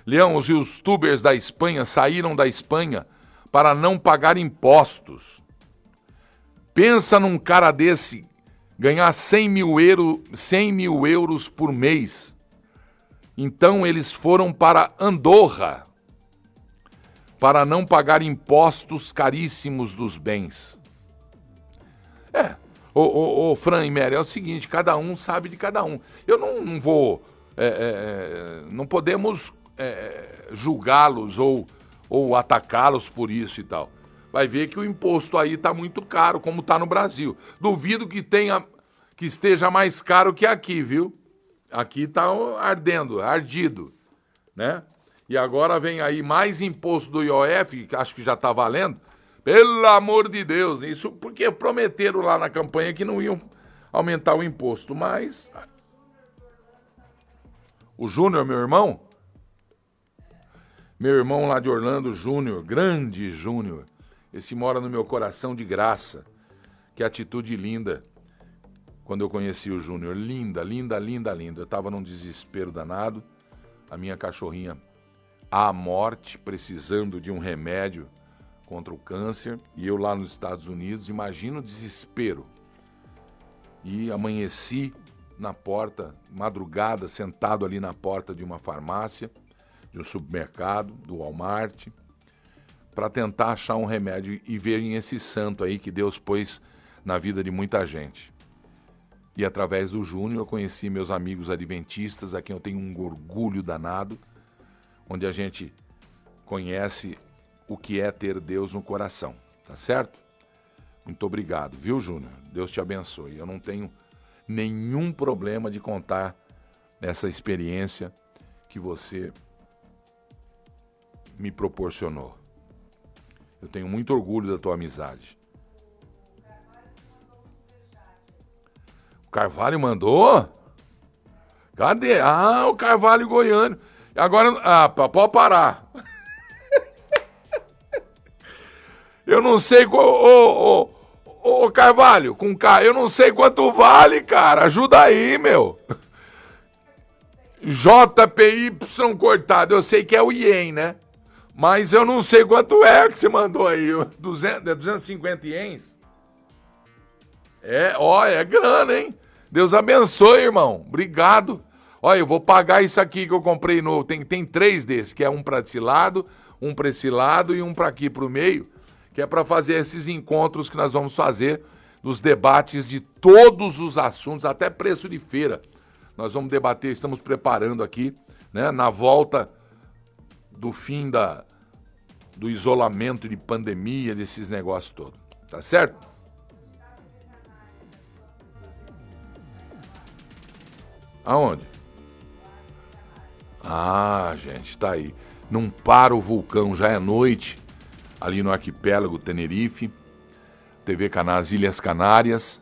Leão, os youtubers da Espanha saíram da Espanha para não pagar impostos. Pensa num cara desse ganhar 100 mil, euro, 100 mil euros por mês. Então eles foram para Andorra para não pagar impostos caríssimos dos bens. É, o, o, o Fran e Mary, é o seguinte, cada um sabe de cada um. Eu não, não vou, é, é, não podemos é, julgá-los ou, ou atacá-los por isso e tal. Vai ver que o imposto aí está muito caro, como está no Brasil. Duvido que tenha que esteja mais caro que aqui, viu? Aqui está ardendo, ardido, né? E agora vem aí mais imposto do IOF, que acho que já está valendo. Pelo amor de Deus, isso porque prometeram lá na campanha que não iam aumentar o imposto, mas o Júnior, meu irmão, meu irmão lá de Orlando, Júnior, grande Júnior. Esse mora no meu coração de graça. Que atitude linda. Quando eu conheci o Júnior. Linda, linda, linda, linda. Eu estava num desespero danado. A minha cachorrinha à morte, precisando de um remédio contra o câncer. E eu lá nos Estados Unidos. Imagina o desespero. E amanheci na porta, madrugada, sentado ali na porta de uma farmácia de um supermercado, do Walmart, para tentar achar um remédio e verem esse santo aí que Deus pôs na vida de muita gente. E através do Júnior eu conheci meus amigos adventistas, a quem eu tenho um orgulho danado, onde a gente conhece o que é ter Deus no coração, tá certo? Muito obrigado, viu, Júnior? Deus te abençoe. Eu não tenho nenhum problema de contar essa experiência que você me proporcionou. Eu tenho muito orgulho da tua amizade. Carvalho mandou? Cadê? Ah, o Carvalho Goiano. Agora, ah, pode parar. Eu não sei. Ô, ô, ô, ô, Carvalho, com K, eu não sei quanto vale, cara. Ajuda aí, meu. JPY cortado. Eu sei que é o Ien, né? Mas eu não sei quanto é que você mandou aí. 200, é 250 ienes? É, ó, é grana, hein? Deus abençoe, irmão. Obrigado. Olha, eu vou pagar isso aqui que eu comprei novo. Tem, tem três desses, que é um para esse lado, um para esse lado e um para aqui para o meio, que é para fazer esses encontros que nós vamos fazer nos debates de todos os assuntos, até preço de feira. Nós vamos debater, estamos preparando aqui, né, na volta do fim da, do isolamento de pandemia, desses negócios todos. Tá certo? Aonde? Ah, gente, tá aí. Não para o vulcão, já é noite, ali no arquipélago Tenerife, TV Canais Ilhas Canárias.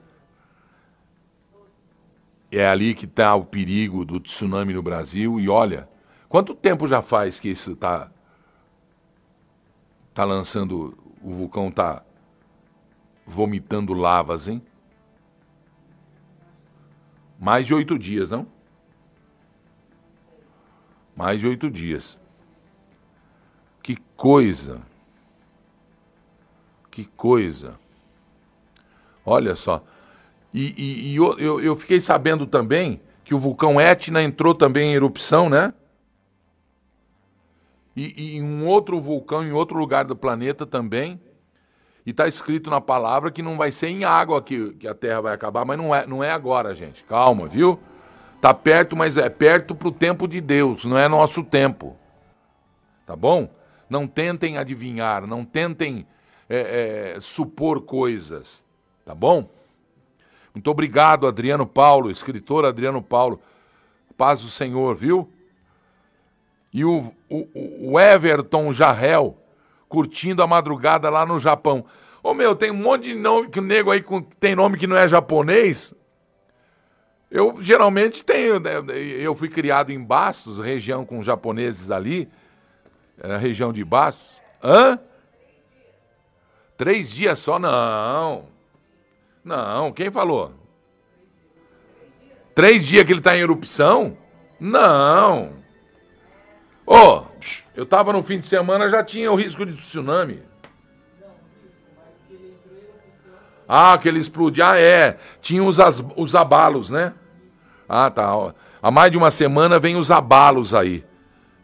É ali que está o perigo do tsunami no Brasil. E olha, quanto tempo já faz que isso está tá lançando, o vulcão está vomitando lavas, hein? Mais de oito dias, não? Mais de oito dias. Que coisa! Que coisa! Olha só. E, e, e eu, eu, fiquei sabendo também que o vulcão Etna entrou também em erupção, né? E, e um outro vulcão em outro lugar do planeta também. E está escrito na palavra que não vai ser em água que, que a Terra vai acabar, mas não é, não é agora, gente. Calma, viu? Tá perto, mas é perto para o tempo de Deus, não é nosso tempo. Tá bom? Não tentem adivinhar, não tentem é, é, supor coisas. Tá bom? Muito obrigado, Adriano Paulo, escritor Adriano Paulo. Paz do Senhor, viu? E o, o, o Everton Jarrel, curtindo a madrugada lá no Japão. Ô meu, tem um monte de nome, que o nego aí com, tem nome que não é japonês. Eu geralmente tenho, né, eu fui criado em Bastos, região com japoneses ali, é, região de Bastos. Hã? Três dias só? Não. Não, quem falou? Três dias que ele está em erupção? Não. Ô, oh, eu tava no fim de semana, já tinha o risco de tsunami. Ah, que ele explodiu. Ah, é. Tinha os, os abalos, né? Ah, tá. Há mais de uma semana vem os abalos aí.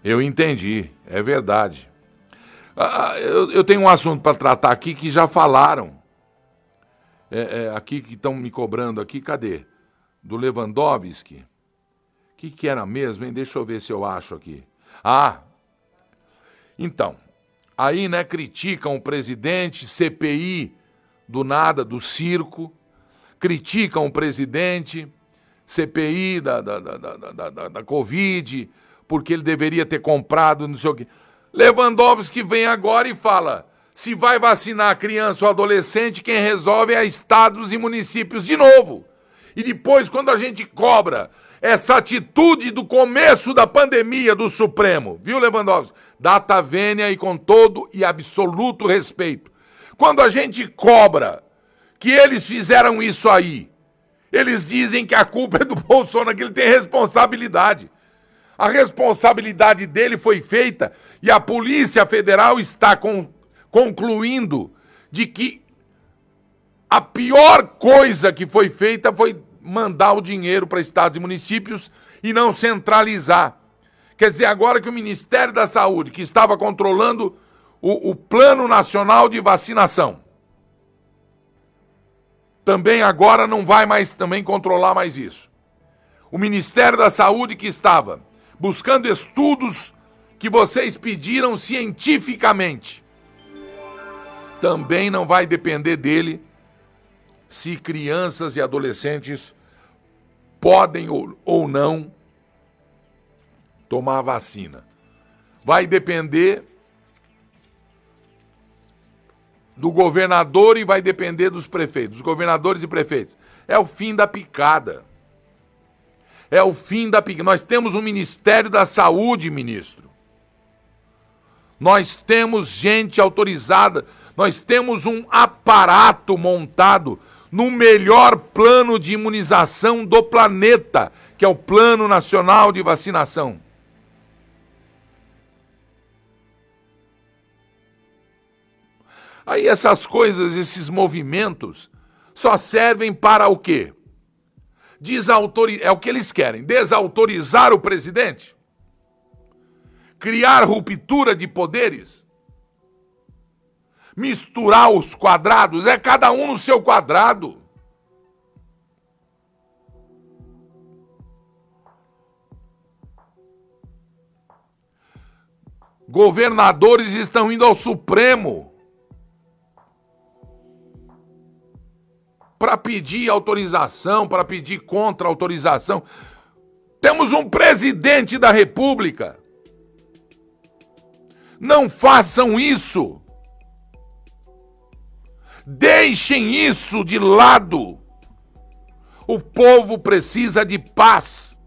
Eu entendi. É verdade. Ah, ah eu, eu, tenho um assunto para tratar aqui que já falaram. É, é, aqui que estão me cobrando aqui. Cadê? Do Lewandowski. O que, que era mesmo, hein? Deixa eu ver se eu acho aqui. Ah, então, aí, né, criticam o presidente, CPI do nada, do circo, criticam o presidente, CPI da, da, da, da, da, da Covid, porque ele deveria ter comprado, não sei o quê. Lewandowski vem agora e fala: se vai vacinar criança ou adolescente, quem resolve é estados e municípios de novo. E depois, quando a gente cobra essa atitude do começo da pandemia do Supremo, viu, Lewandowski? Data vênia e com todo e absoluto respeito. Quando a gente cobra que eles fizeram isso aí, eles dizem que a culpa é do Bolsonaro, que ele tem responsabilidade. A responsabilidade dele foi feita e a Polícia Federal está com, concluindo de que a pior coisa que foi feita foi mandar o dinheiro para estados e municípios e não centralizar. Quer dizer, agora que o Ministério da Saúde, que estava controlando o, o Plano Nacional de Vacinação, também agora não vai mais também controlar mais isso. O Ministério da Saúde que estava buscando estudos que vocês pediram cientificamente, também não vai depender dele se crianças e adolescentes podem ou, ou não tomar a vacina. Vai depender do governador e vai depender dos prefeitos, dos governadores e prefeitos. É o fim da picada. É o fim da picada. Nós temos um Ministério da Saúde, ministro. Nós temos gente autorizada, nós temos um aparato montado no melhor plano de imunização do planeta, que é o Plano Nacional de Vacinação. Aí essas coisas, esses movimentos, só servem para o quê? Desautori... É o que eles querem, desautorizar o presidente? Criar ruptura de poderes? misturar os quadrados, é cada um no seu quadrado. Governadores estão indo ao Supremo para pedir autorização, para pedir contra-autorização. Temos um presidente da República. Não façam isso. Deixem isso de lado. O povo precisa de paz.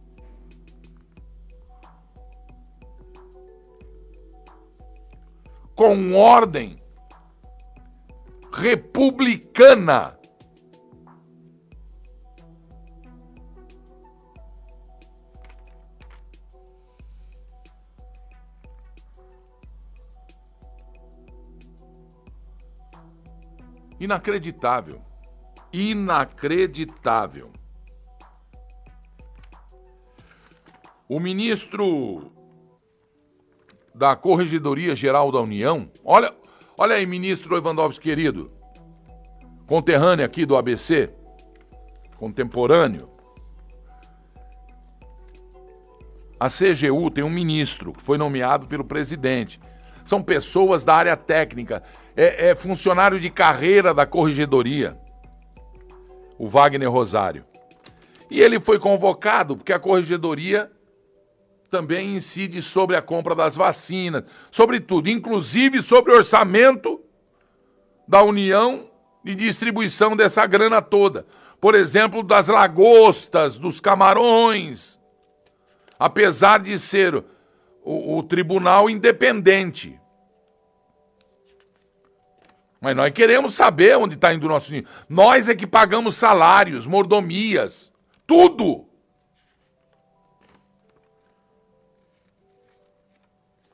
Com ordem republicana. Inacreditável. Inacreditável. O ministro da Corregedoria Geral da União, olha, olha aí, ministro Lewandowski querido, conterrâneo aqui do ABC, contemporâneo. A CGU tem um ministro que foi nomeado pelo presidente. São pessoas da área técnica é, é funcionário de carreira da corregedoria, o Wagner Rosário. E ele foi convocado porque a corregedoria também incide sobre a compra das vacinas, sobre tudo, inclusive sobre o orçamento da União de distribuição dessa grana toda. Por exemplo, das lagostas, dos camarões. Apesar de ser o, o tribunal independente. Mas nós queremos saber onde está indo o nosso dinheiro. Nós é que pagamos salários, mordomias, tudo.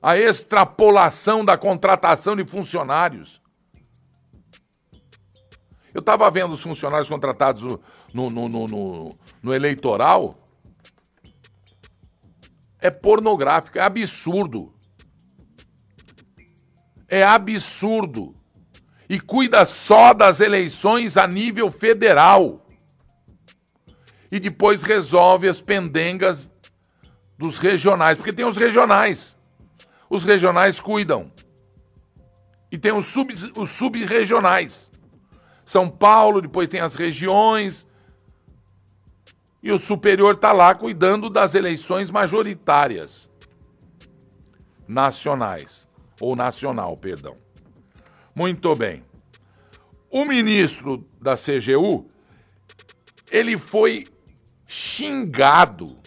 A extrapolação da contratação de funcionários. Eu estava vendo os funcionários contratados no, no, no, no, no eleitoral. É pornográfico, é absurdo. É absurdo e cuida só das eleições a nível federal. E depois resolve as pendengas dos regionais, porque tem os regionais. Os regionais cuidam. E tem os, sub, os sub-regionais. São Paulo, depois tem as regiões. E o superior está lá cuidando das eleições majoritárias. Nacionais. Ou nacional, perdão. Muito bem. O ministro da CGU, ele foi xingado.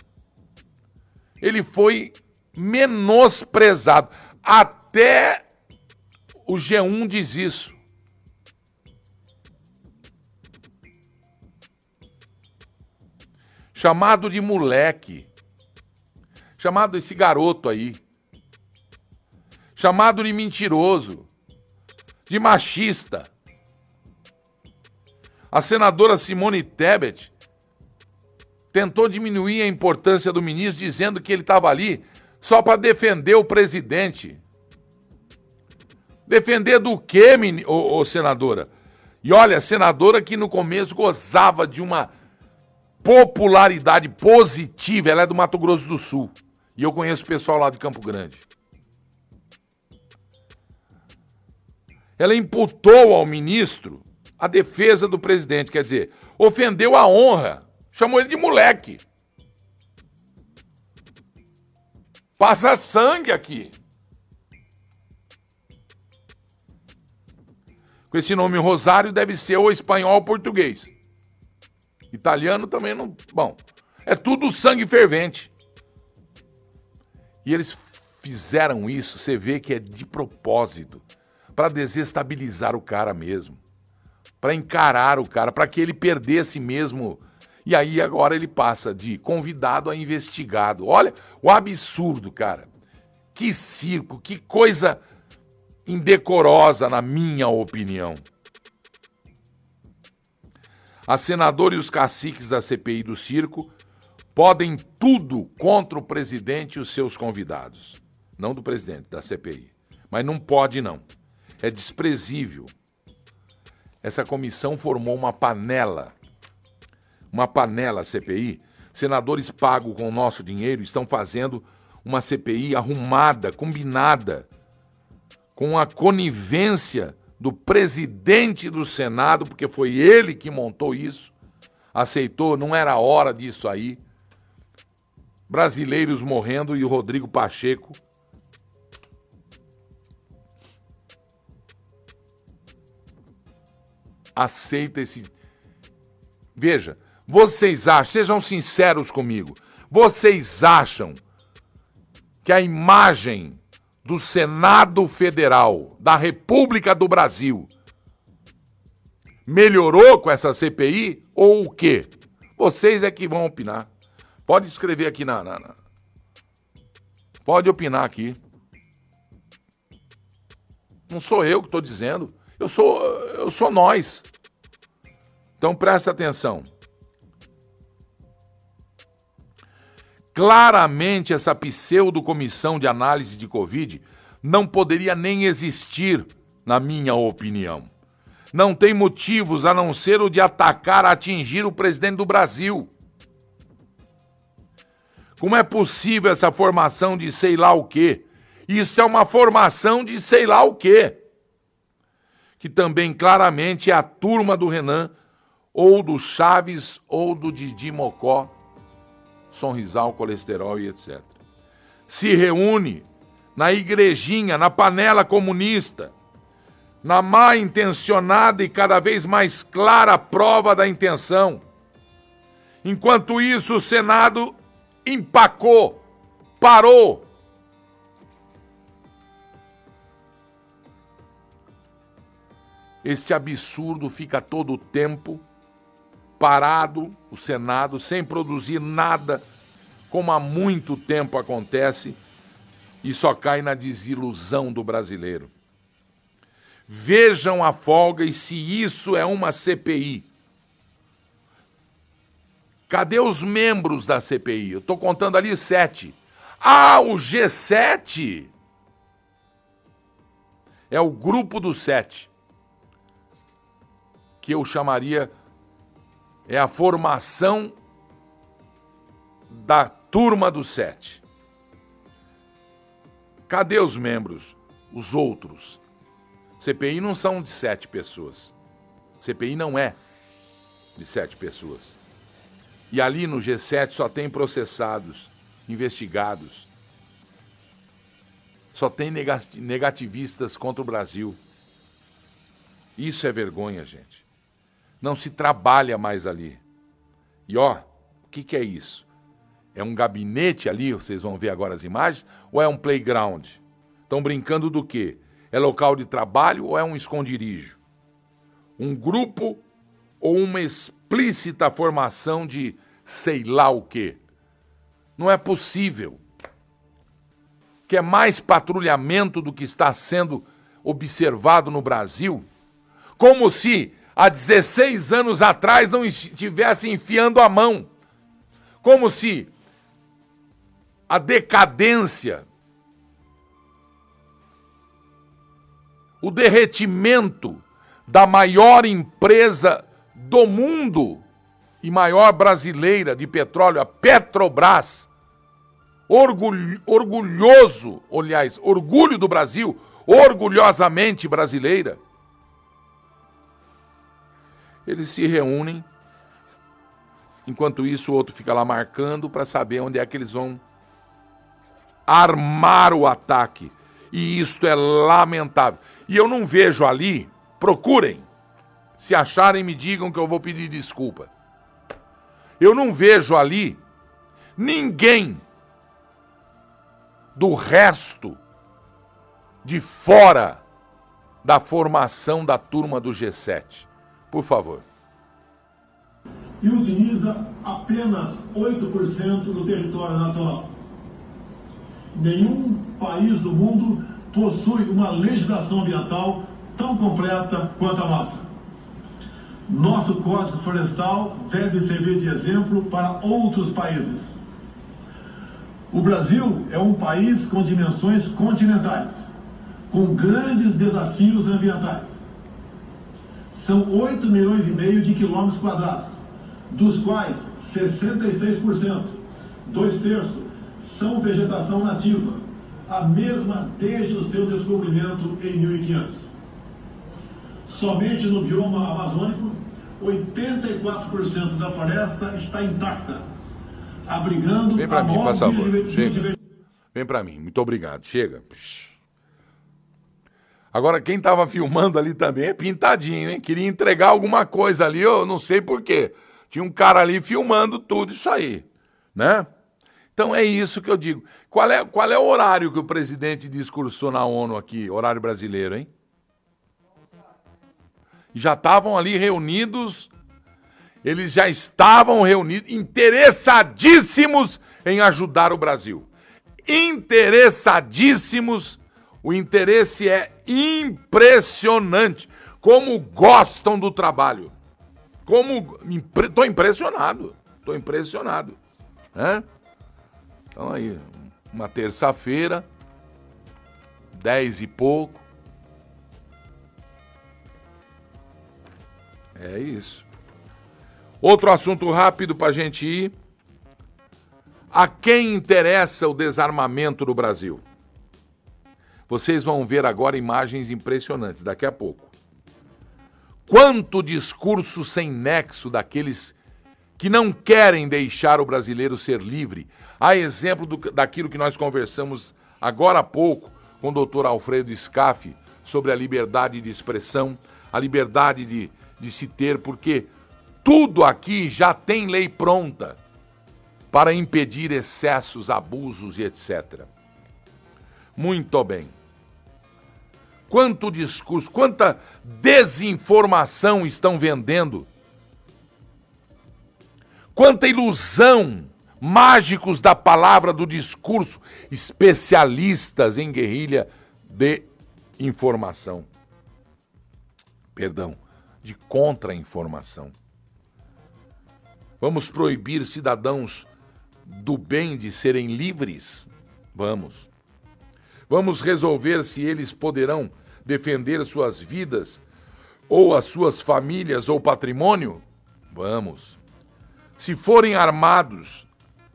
Ele foi menosprezado. Até o G1 diz isso. Chamado de moleque. Chamado esse garoto aí. Chamado de mentiroso de machista. A senadora Simone Tebet tentou diminuir a importância do ministro, dizendo que ele estava ali só para defender o presidente. Defender do quê, ô, ô, senadora? E olha, senadora que no começo gozava de uma popularidade positiva, ela é do Mato Grosso do Sul. E eu conheço o pessoal lá de Campo Grande. ela imputou ao ministro a defesa do presidente, quer dizer, ofendeu a honra, chamou ele de moleque. Passa sangue aqui. Com esse nome Rosário deve ser ou espanhol ou português. Italiano também não. Bom, é tudo sangue fervente. E eles fizeram isso, você vê que é de propósito para desestabilizar o cara mesmo, para encarar o cara, para que ele perdesse mesmo. E aí agora ele passa de convidado a investigado. Olha o absurdo, cara. Que circo, que coisa indecorosa, na minha opinião. A senadora e os caciques da CPI do circo podem tudo contra o presidente e os seus convidados. Não do presidente, da CPI. Mas não pode, não é desprezível. Essa comissão formou uma panela, uma panela CPI. Senadores pagos com o nosso dinheiro estão fazendo uma CPI arrumada, combinada, com a conivência do presidente do Senado, porque foi ele que montou isso, aceitou, não era hora disso aí. Brasileiros morrendo e o Rodrigo Pacheco aceita esse. Veja, vocês acham, sejam sinceros comigo, vocês acham que a imagem do Senado Federal da República do Brasil melhorou com essa CPI ou o quê? Vocês é que vão opinar. Pode escrever aqui na, na, na. Pode opinar aqui. Não sou eu que estou dizendo. Eu sou, eu sou nós. Então presta atenção. Claramente essa pseudo comissão de análise de Covid não poderia nem existir, na minha opinião. Não tem motivos a não ser o de atacar, atingir o presidente do Brasil. Como é possível essa formação de sei lá o quê? Isso é uma formação de sei lá o quê que também claramente é a turma do Renan, ou do Chaves, ou do Didi Mocó, Sonrisal, colesterol e etc. Se reúne na igrejinha, na panela comunista, na má intencionada e cada vez mais clara prova da intenção. Enquanto isso, o Senado empacou, parou, Este absurdo fica todo o tempo parado, o Senado, sem produzir nada, como há muito tempo acontece, e só cai na desilusão do brasileiro. Vejam a folga e se isso é uma CPI. Cadê os membros da CPI? Eu estou contando ali sete. Ah, o G7 é o grupo dos sete que eu chamaria é a formação da turma dos sete. Cadê os membros? Os outros. CPI não são de sete pessoas. CPI não é de sete pessoas. E ali no G7 só tem processados, investigados. Só tem negativistas contra o Brasil. Isso é vergonha, gente não se trabalha mais ali. E ó, o que, que é isso? É um gabinete ali, vocês vão ver agora as imagens, ou é um playground? Estão brincando do quê? É local de trabalho ou é um esconderijo? Um grupo ou uma explícita formação de sei lá o quê? Não é possível. Que é mais patrulhamento do que está sendo observado no Brasil? Como se há 16 anos atrás não estivesse enfiando a mão. Como se a decadência, o derretimento da maior empresa do mundo e maior brasileira de petróleo, a Petrobras, orgulho, orgulhoso, aliás, orgulho do Brasil, orgulhosamente brasileira, eles se reúnem. Enquanto isso, o outro fica lá marcando para saber onde é que eles vão armar o ataque. E isto é lamentável. E eu não vejo ali, procurem. Se acharem, me digam que eu vou pedir desculpa. Eu não vejo ali ninguém do resto de fora da formação da turma do G7. Por favor.
E utiliza apenas 8% do território nacional. Nenhum país do mundo possui uma legislação ambiental tão completa quanto a nossa. Nosso Código Florestal deve servir de exemplo para outros países. O Brasil é um país com dimensões continentais, com grandes desafios ambientais são 8 milhões e meio de quilômetros quadrados, dos quais 66%, dois terços, são vegetação nativa, a mesma desde o seu descobrimento em 1500. Somente no bioma amazônico, 84% da floresta está intacta, abrigando
Vem para mim, faz favor. Chega. Vem para mim. Muito obrigado. Chega. Psh. Agora, quem estava filmando ali também é pintadinho, hein? Queria entregar alguma coisa ali, eu não sei porquê. Tinha um cara ali filmando tudo isso aí, né? Então é isso que eu digo. Qual é, qual é o horário que o presidente discursou na ONU aqui, horário brasileiro, hein? Já estavam ali reunidos, eles já estavam reunidos, interessadíssimos em ajudar o Brasil. Interessadíssimos, o interesse é impressionante. Como gostam do trabalho. Como. Tô impressionado. Tô impressionado. Então aí, uma terça-feira, dez e pouco. É isso. Outro assunto rápido para a gente ir. A quem interessa o desarmamento do Brasil? Vocês vão ver agora imagens impressionantes daqui a pouco. Quanto discurso sem nexo daqueles que não querem deixar o brasileiro ser livre. A exemplo do, daquilo que nós conversamos agora há pouco com o doutor Alfredo Scaff sobre a liberdade de expressão, a liberdade de, de se ter, porque tudo aqui já tem lei pronta para impedir excessos, abusos e etc. Muito bem. Quanto discurso, quanta desinformação estão vendendo. Quanta ilusão, mágicos da palavra, do discurso, especialistas em guerrilha de informação. Perdão, de contra-informação. Vamos proibir cidadãos do bem de serem livres? Vamos. Vamos resolver se eles poderão defender suas vidas, ou as suas famílias ou patrimônio? Vamos. Se forem armados,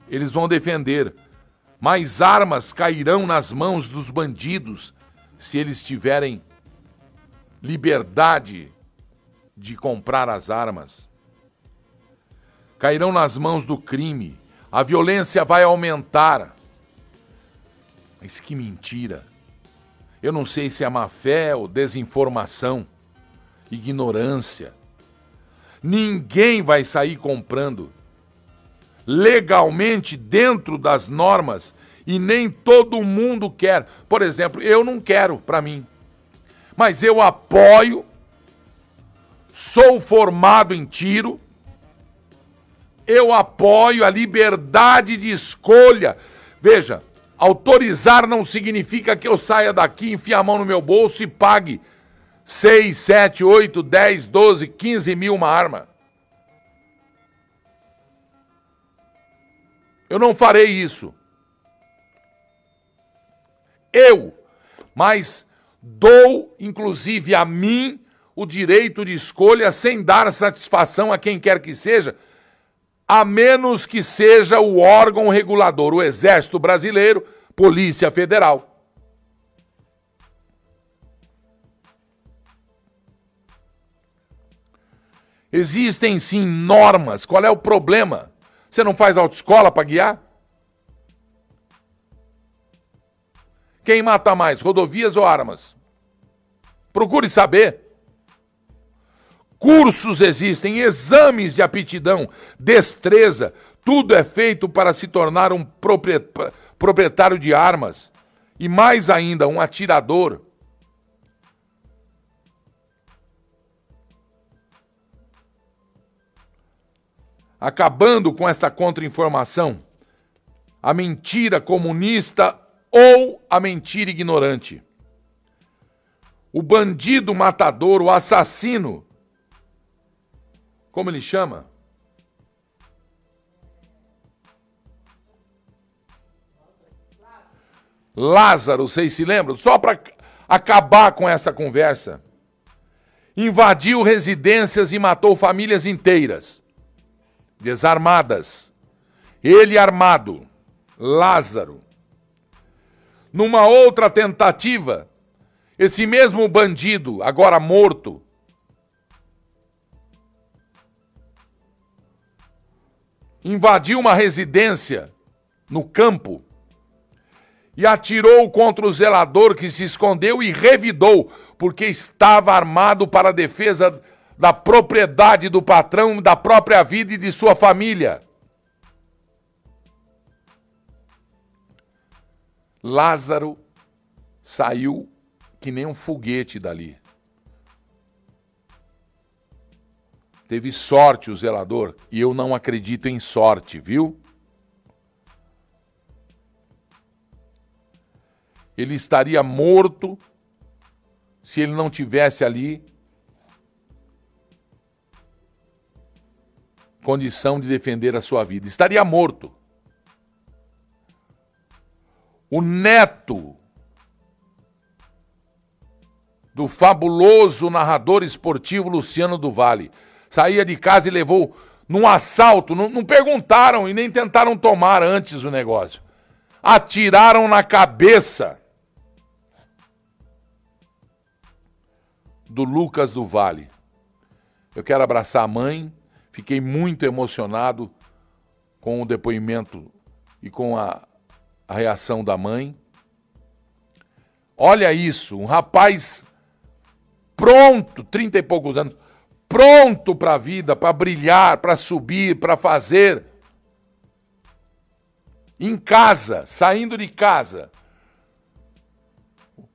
eles vão defender, mas armas cairão nas mãos dos bandidos se eles tiverem liberdade de comprar as armas. Cairão nas mãos do crime, a violência vai aumentar. Mas que mentira! Eu não sei se é má fé ou desinformação, ignorância. Ninguém vai sair comprando legalmente dentro das normas e nem todo mundo quer. Por exemplo, eu não quero para mim, mas eu apoio, sou formado em tiro, eu apoio a liberdade de escolha. Veja, autorizar não significa que eu saia daqui, enfie a mão no meu bolso e pague 6, 7, 8, 10, 12, 15 mil uma arma. Eu não farei isso. Eu, mas dou, inclusive a mim, o direito de escolha sem dar satisfação a quem quer que seja, a menos que seja o órgão regulador, o Exército Brasileiro, Polícia Federal. Existem sim normas. Qual é o problema? Você não faz autoescola para guiar? Quem mata mais, rodovias ou armas? Procure saber. Cursos existem, exames de aptidão, destreza, tudo é feito para se tornar um proprietário de armas e mais ainda um atirador. Acabando com esta contra-informação, a mentira comunista ou a mentira ignorante. O bandido matador, o assassino, como ele chama? Lázaro, vocês se lembram? Só para acabar com essa conversa. Invadiu residências e matou famílias inteiras, desarmadas. Ele armado. Lázaro. Numa outra tentativa, esse mesmo bandido, agora morto, invadiu uma residência no campo e atirou contra o zelador que se escondeu e revidou, porque estava armado para a defesa da propriedade do patrão, da própria vida e de sua família. Lázaro saiu que nem um foguete dali. Teve sorte o zelador, e eu não acredito em sorte, viu? Ele estaria morto se ele não tivesse ali condição de defender a sua vida. Estaria morto. O neto do fabuloso narrador esportivo Luciano do Vale saía de casa e levou num assalto, não, não perguntaram e nem tentaram tomar antes o negócio. Atiraram na cabeça do Lucas do Vale. Eu quero abraçar a mãe, fiquei muito emocionado com o depoimento e com a, a reação da mãe. Olha isso, um rapaz pronto, trinta e poucos anos, pronto para a vida, para brilhar, para subir, para fazer. Em casa, saindo de casa.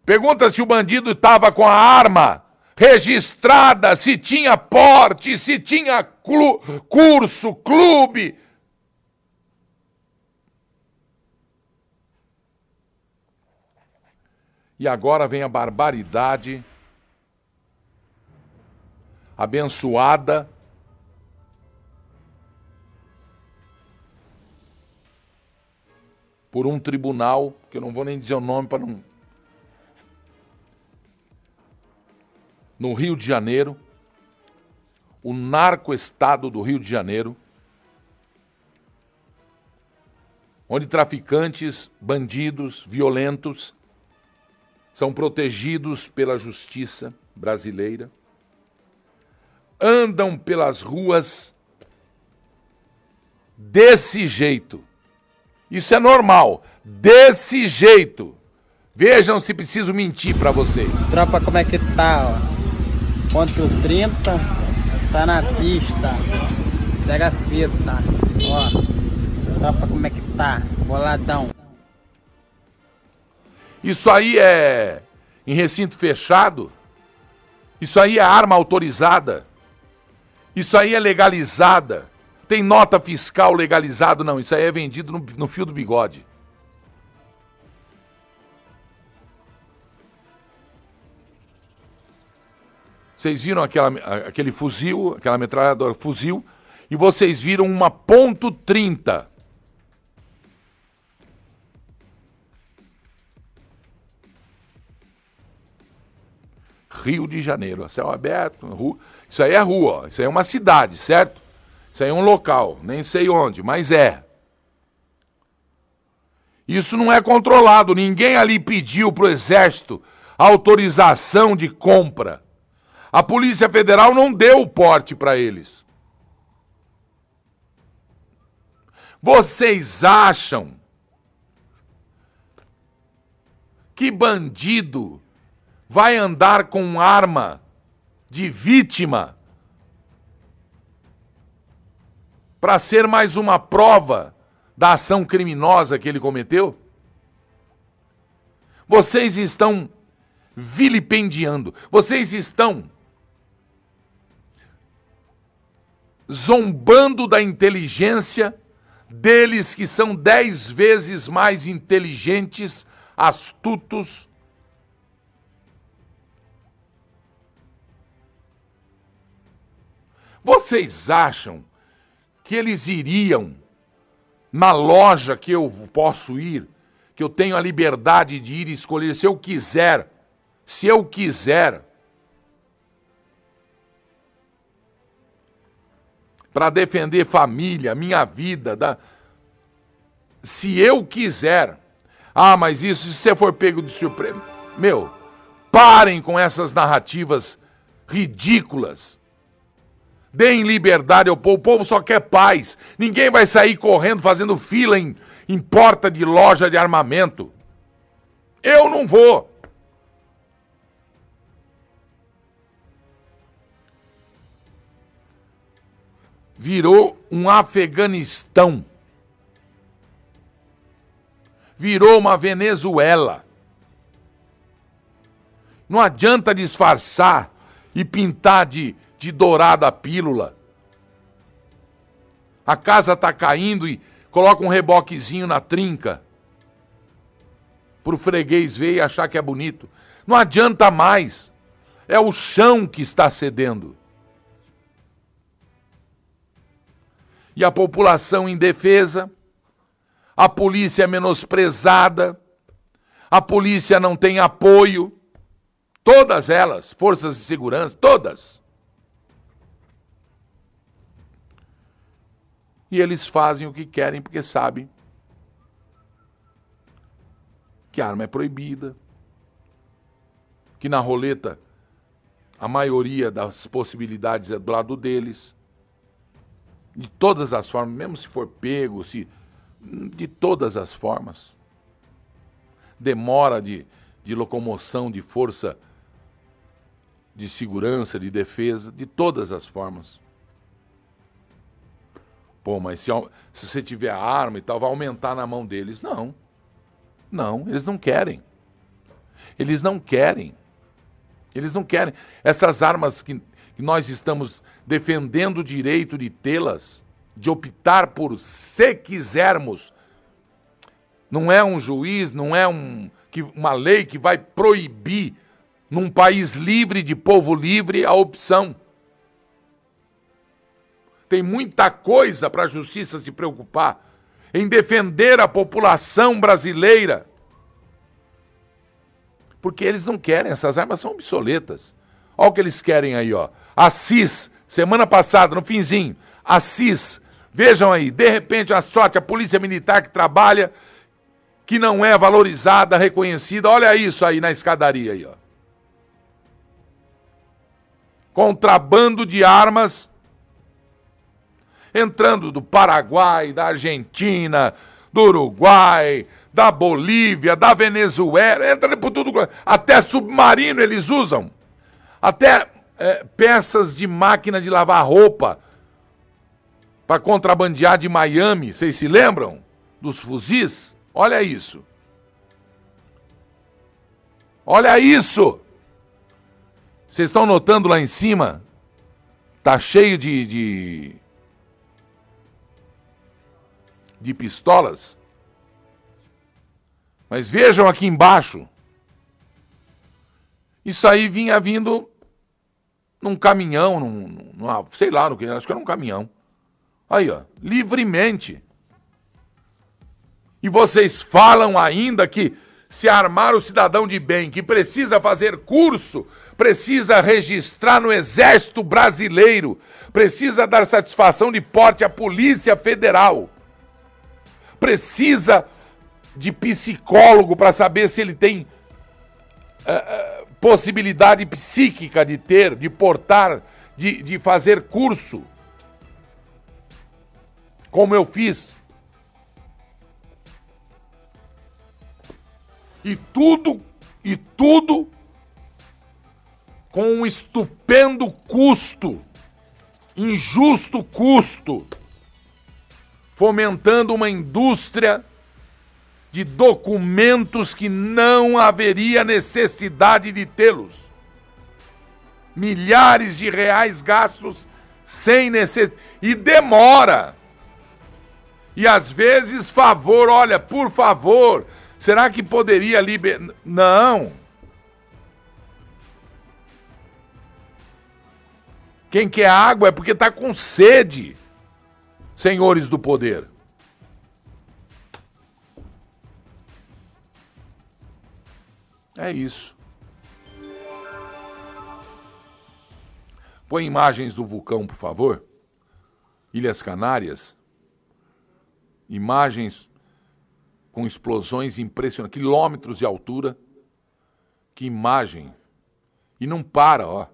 Pergunta se o bandido estava com a arma registrada, se tinha porte, se tinha clu curso, clube. E agora vem a barbaridade abençoada. Por um tribunal, que eu não vou nem dizer o nome para não. No Rio de Janeiro, o narco-estado do Rio de Janeiro, onde traficantes, bandidos, violentos são protegidos pela justiça brasileira andam pelas ruas desse jeito. Isso é normal, desse jeito. Vejam se preciso mentir para vocês.
Tropa, como é que tá? Ó? Ponto 30, tá na pista. Pega a fita. Ó, tropa, como é que tá? Boladão.
Isso aí é em recinto fechado? Isso aí é arma autorizada? Isso aí é legalizada. Tem nota fiscal legalizado? Não, isso aí é vendido no, no fio do bigode. Vocês viram aquela, aquele fuzil, aquela metralhadora fuzil, e vocês viram uma ponto .30. Rio de Janeiro, céu aberto, rua. Isso aí é rua, isso aí é uma cidade, certo? Isso aí é um local, nem sei onde, mas é. Isso não é controlado, ninguém ali pediu para o Exército autorização de compra. A Polícia Federal não deu o porte para eles. Vocês acham que bandido vai andar com arma de vítima para ser mais uma prova da ação criminosa que ele cometeu? Vocês estão vilipendiando, vocês estão zombando da inteligência deles que são dez vezes mais inteligentes, astutos Vocês acham que eles iriam na loja que eu posso ir, que eu tenho a liberdade de ir e escolher se eu quiser, se eu quiser, para defender família, minha vida, da... se eu quiser. Ah, mas isso se você for pego de surpresa. Meu, parem com essas narrativas ridículas. Deem liberdade ao povo. O povo só quer paz. Ninguém vai sair correndo fazendo fila em, em porta de loja de armamento. Eu não vou. Virou um Afeganistão. Virou uma Venezuela. Não adianta disfarçar e pintar de, de dourada pílula. A casa está caindo e coloca um reboquezinho na trinca. Para o freguês ver e achar que é bonito. Não adianta mais. É o chão que está cedendo. E a população indefesa, a polícia é menosprezada, a polícia não tem apoio. Todas elas, forças de segurança, todas. E eles fazem o que querem porque sabem que a arma é proibida, que na roleta a maioria das possibilidades é do lado deles. De todas as formas, mesmo se for pego, se de todas as formas. Demora de, de locomoção, de força de segurança, de defesa, de todas as formas. Pô, mas se, se você tiver arma e tal, vai aumentar na mão deles. Não. Não, eles não querem. Eles não querem. Eles não querem. Essas armas que, que nós estamos defendendo o direito de tê-las, de optar por, se quisermos, não é um juiz, não é um, que, uma lei que vai proibir num país livre, de povo livre, a opção. Tem muita coisa para a justiça se preocupar em defender a população brasileira. Porque eles não querem, essas armas são obsoletas. Olha o que eles querem aí, ó. Assis, semana passada, no finzinho, Assis, vejam aí, de repente a sorte, a polícia militar que trabalha, que não é valorizada, reconhecida, olha isso aí na escadaria aí, ó. contrabando de armas entrando do Paraguai, da Argentina, do Uruguai, da Bolívia, da Venezuela, entra por tudo, até submarino eles usam, até é, peças de máquina de lavar roupa para contrabandear de Miami, vocês se lembram dos fuzis? Olha isso. Olha isso. Vocês estão notando lá em cima? Tá cheio de, de, de pistolas. Mas vejam aqui embaixo. Isso aí vinha vindo num caminhão, num, numa, sei lá, no que, acho que era um caminhão. Aí, ó, livremente. E vocês falam ainda que se armar o cidadão de bem que precisa fazer curso, precisa registrar no Exército Brasileiro, precisa dar satisfação de porte à Polícia Federal, precisa de psicólogo para saber se ele tem uh, possibilidade psíquica de ter, de portar, de, de fazer curso. Como eu fiz. E tudo, e tudo com um estupendo custo, injusto custo, fomentando uma indústria de documentos que não haveria necessidade de tê-los. Milhares de reais gastos sem necessidade. E demora. E às vezes, favor, olha, por favor, Será que poderia liberar? Não. Quem quer água é porque está com sede, senhores do poder. É isso. Põe imagens do vulcão, por favor. Ilhas Canárias. Imagens com explosões impressionantes, quilômetros de altura. Que imagem! E não para, ó.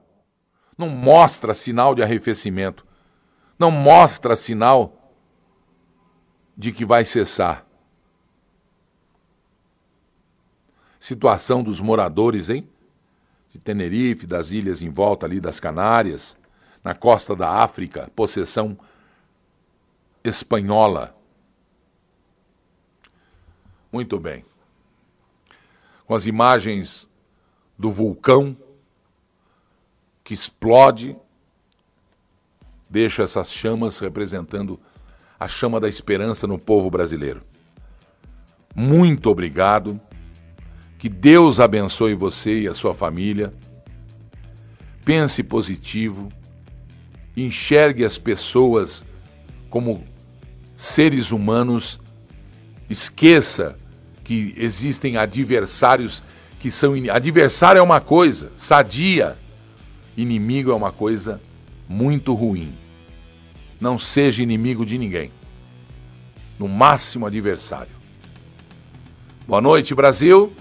Não mostra sinal de arrefecimento. Não mostra sinal de que vai cessar. Situação dos moradores, hein? De Tenerife, das ilhas em volta ali das Canárias, na costa da África, possessão espanhola. Muito bem. Com as imagens do vulcão que explode, deixa essas chamas representando a chama da esperança no povo brasileiro. Muito obrigado. Que Deus abençoe você e a sua família. Pense positivo. Enxergue as pessoas como seres humanos. Esqueça que existem adversários que são. Adversário é uma coisa, sadia. Inimigo é uma coisa muito ruim. Não seja inimigo de ninguém. No máximo adversário. Boa noite, Brasil.